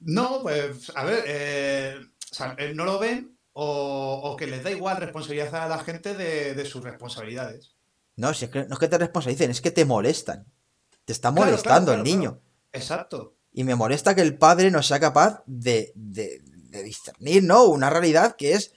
No, pues, a ver, eh, eh, no lo ven o, que les da igual responsabilizar a la gente de, sus responsabilidades. No, si es que, no es que te responsabilicen, es que te molestan. Te está molestando el niño. Exacto. Y me molesta que el padre no sea capaz de, de, de discernir, ¿no? Una realidad que es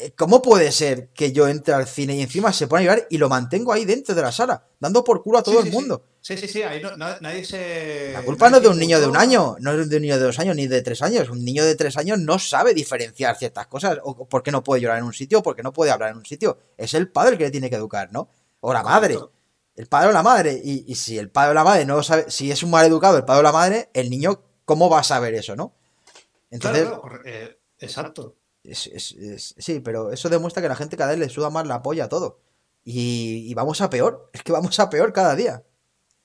eh, ¿Cómo puede ser que yo entre al cine y encima se pone a llorar y lo mantengo ahí dentro de la sala, dando por culo a todo el mundo? Sí, sí, sí, ahí no, nadie se. La culpa no es de un niño de un año, no es de un niño de dos años ni de tres años. Un niño de tres años no sabe diferenciar ciertas cosas, o por qué no puede llorar en un sitio, o por qué no puede hablar en un sitio. Es el padre el que le tiene que educar, ¿no? O la madre. El padre o la madre. Y, si el padre o la madre no sabe, si es un mal educado el padre o la madre, el niño, ¿cómo va a saber eso, no? Entonces. Eh, exacto sí, pero eso demuestra que la gente cada vez le suda más la polla a todo. Y, vamos a peor. Es que vamos a peor cada día.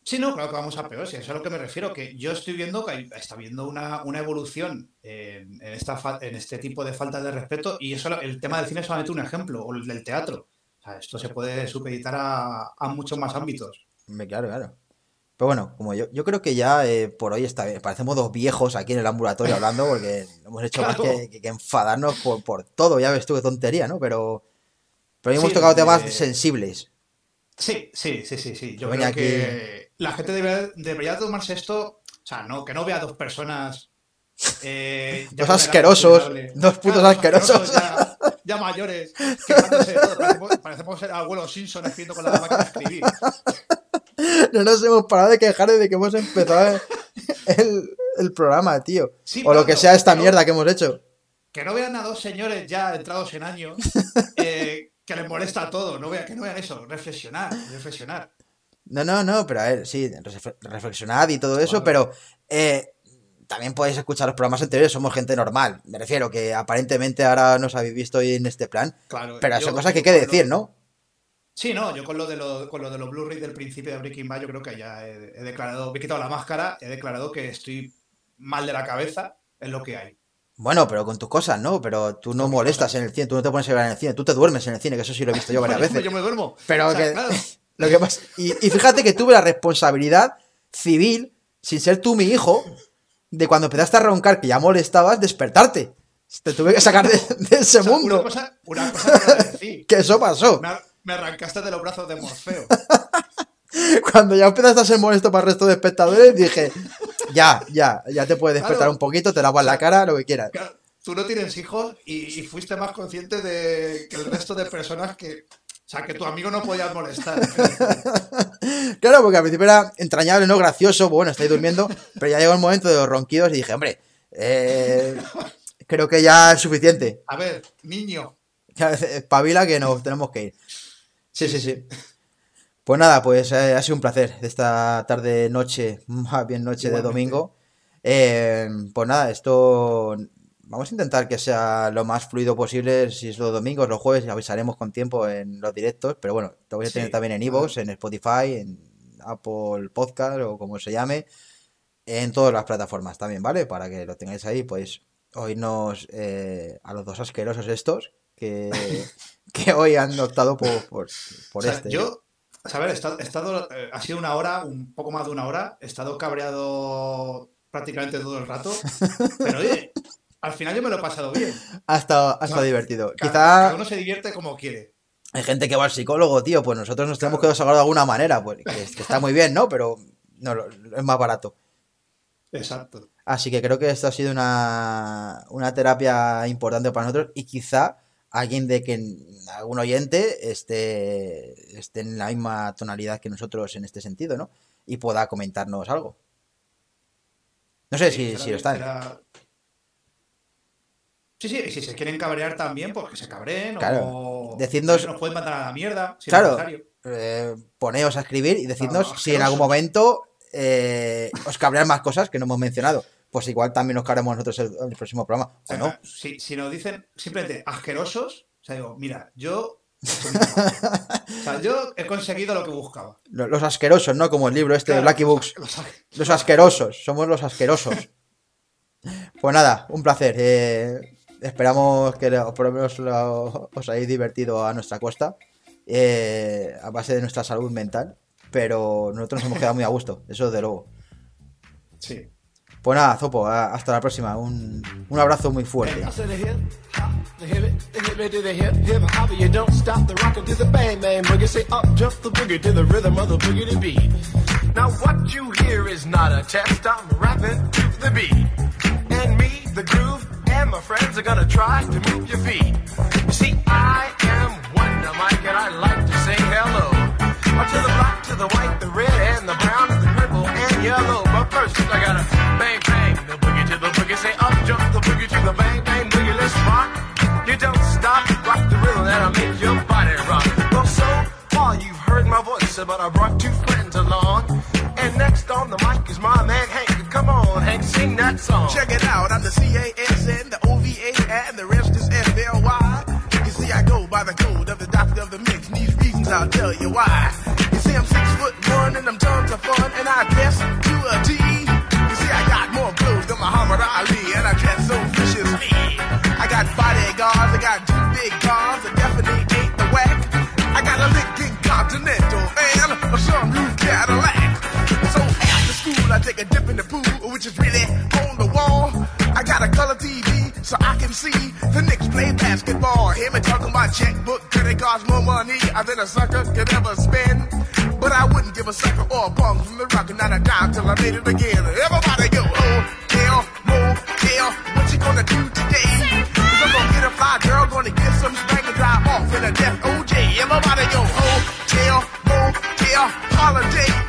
Sí, no, claro que vamos a peor. Si eso es a lo que me refiero. Que yo estoy viendo que está viendo una, evolución en, esta, en este tipo de falta de respeto. Y eso el tema del cine es solamente un ejemplo. O el del teatro. Esto se puede supeditar a, a muchos más ámbitos. Claro, claro. Pero bueno, como yo, yo creo que ya eh, por hoy está bien. Parecemos dos viejos aquí en el ambulatorio hablando porque hemos hecho más que, enfadarnos por, por, todo. Ya ves tú qué tontería, ¿no? Pero, pero hemos tocado temas sensibles. Sí, sí, sí, sí, sí. Yo creo que la gente debería, tomarse esto. O sea, no, que no vea dos personas. Eh, dos asquerosos. Dos putos asquerosos. Ya, mayores. Parecemos, parecemos ser abuelos Simpson escribiendo con la máquina de escribir. no nos hemos parado de quejar desde que hemos empezado el, programa, tío. o lo que sea esta mierda que hemos hecho. Que no vean a dos señores ya entrados en años eh, que les molesta todo. No vean, que no vean eso. Reflexionar, reflexionar. No, no, no, pero a ver, sí, reflexionad y todo eso, pero eh, también podéis escuchar los programas anteriores, somos gente normal. Me refiero que aparentemente ahora nos habéis visto hoy en este plan. Claro, pero son cosas que hay que decir, ¿no? Sí, no, yo con lo de, lo, con lo de los Blu-ray del principio de Breaking Bad, yo creo que ya he, declarado, me he quitado la máscara, he declarado que estoy mal de la cabeza, en lo que hay. Bueno, pero con tus cosas, ¿no? Pero tú no molestas en el cine, tú no te pones a ver en el cine, tú te duermes en el cine, que eso sí lo he visto yo varias veces. yo me duermo. Pero que, lo que pasa, y, fíjate que tuve la responsabilidad civil, sin ser tú mi hijo, de cuando empezaste a roncar que ya molestabas, despertarte. Te tuve que sacar de, ese mundo. Una cosa, una cosa que, que eso pasó. Me arrancaste de los brazos de Morfeo. Cuando ya empezaste a ser molesto para el resto de espectadores, dije, ya, ya, ya te puedes despertar un poquito, te lavas la cara, lo que quieras. tú no tienes hijos y, fuiste más consciente de que el resto de personas que. O sea, que tu amigo no podía molestar. claro, porque al principio era entrañable, no gracioso, bueno, estáis durmiendo, pero ya llegó el momento de los ronquidos y dije, hombre, eh, creo que ya es suficiente. A ver, niño. Pavila que nos tenemos que ir. Sí, sí, sí. Pues nada, pues eh, ha sido un placer esta tarde, noche, más bien noche de domingo. Eh, pues nada, esto vamos a intentar que sea lo más fluido posible. Si es los domingos, los jueves, avisaremos con tiempo en los directos. Pero bueno, te voy a tener también en Evox, en Spotify, en Apple Podcast o como se llame, en todas las plataformas también, ¿vale? Para que lo tengáis ahí, pues oírnos eh, a los dos asquerosos estos que, que hoy han optado por, por, este. Yo, a ver, he estado, eh, ha sido una hora, un poco más de una hora, he estado cabreado prácticamente todo el rato, pero oye, al final yo me lo he pasado bien. Ha estado, divertido. Quizá... Cada uno se divierte como quiere. Hay gente que va al psicólogo, tío, pues nosotros nos tenemos que desahogar de alguna manera, pues que, está muy bien, ¿no? Pero no, es más barato. Exacto. Así que creo que esto ha sido una, una terapia importante para nosotros y quizá alguien de que algún oyente esté, esté en la misma tonalidad que nosotros en este sentido, ¿no? Y pueda comentarnos algo. No sé si, si lo está. Sí, sí, y si se quieren cabrear también, pues que se cabreen. Claro. O decidnos... nos pueden mandar a la mierda. Si claro. Eh, poneos a escribir y decidnos si en algún momento eh, os cabrean más cosas que no hemos mencionado. Pues igual también nos cabremos nosotros el, el próximo programa. O, no. Si, si, nos dicen simplemente asquerosos, o sea, digo, mira, yo. o sea, yo he conseguido lo que buscaba. Los asquerosos, ¿no? Como el libro este de Blacky Books. Los, asquerosos, somos los asquerosos. Pues nada, un placer. Eh, esperamos que por lo menos os hayáis divertido a nuestra costa, eh, a base de nuestra salud mental, pero nosotros nos hemos quedado muy a gusto, eso de luego. Sí. Pues nada, Zopo, hasta la próxima. Un, un abrazo muy fuerte. Now what you hear is not a test, I'm rapping to the beat. And me, the groove, and my friends are gonna try to move your feet. You see, I am Wonder Mike, and I like to say hello. To the black, to the white, the red, and the brown, the purple, and yellow. But first, I gotta bang, bang, the boogie to the boogie. Say up, jump the boogie to the bang, bang, boogie. Let's rock. You don't stop, rock the rhythm that'll make your body rock. Well, so far you've heard my voice, but I brought two friends along. And next on the mic is my man Hank. Come on, Hank, sing that song. Check it out, I'm the C-A-S-N, the O-V-A, and the rest is F-L-Y. You see, I go by the code of the doctor of the mix, and these reasons I'll tell you why. You see, I'm six foot one, and I'm tons of fun, and I dress to a T. You see, I got more clothes than Muhammad Ali, and I dress so viciously. I got bodyguards, I got two big cars, I definitely ain't the whack. I got a Lincoln Continental and a Take a dip in the pool, which is really on the wall. I got a color TV so I can see the Knicks play basketball. Hear me talking about checkbook, it cost more money than a sucker could ever spend? But I wouldn't give a sucker or a bum from the rock and not a dime till I made it again. Everybody go, oh, hell, motel, what you gonna do today? Cause I'm gonna get a fly girl, gonna get some spank and drive off in a death OJ. Everybody go, oh, hotel, motel, holiday in. See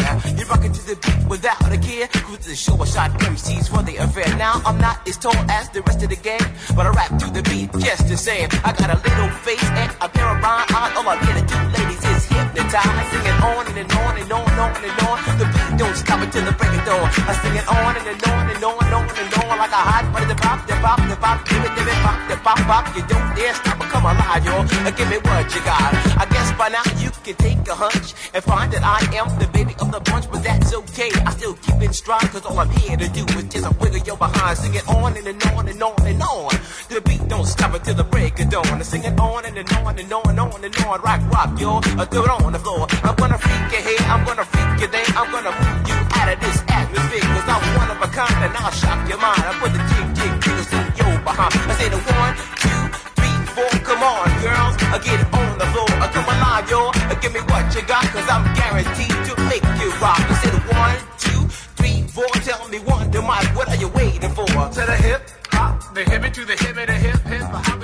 You're rocking to the beat without a care. Cruise to the show, I shot MCs for the affair. Now I'm not as tall as the rest of the gang, but I rap to the beat just the same. I got a little face and a pair of rhyme eyes. All I'm here to do, ladies, is hypnotize. Singing on and, and on and on and on and on. The beat don't stop until the break of dawn. I sing it on and, and on and on and on and on like a hot butter. The pop, the pop, the pop, give it, give it, pop, the pop, pop. You don't dare stop or come alive, yo. Give me what you got. I guess by now you can take a hunch and find that I am the baby of the bunch, but that's okay. I still keep it strong, cause all I'm here to do is just a wiggle your behind. Sing it on and, and on and on and on. The beat don't stop until the break of dawn. I sing it on and, and on and on and on and on. Rock, rock. I do it on I'm on the floor. I'm gonna freak your head, I'm gonna freak your day, I'm gonna move you out of this atmosphere. Cause I'm one of a kind and I'll shock your mind. I put the jig, jig, jiggers in your behind. I say the one, two, three, four, come on, girls. I get on the floor, I come alive, y'all. Give me what you got, cause I'm guaranteed to make you rock. I say the one, two, three, four, tell me one, do mic, what are you waiting for? To the hip, hop, the hip to the hip, the hip, hip, hop.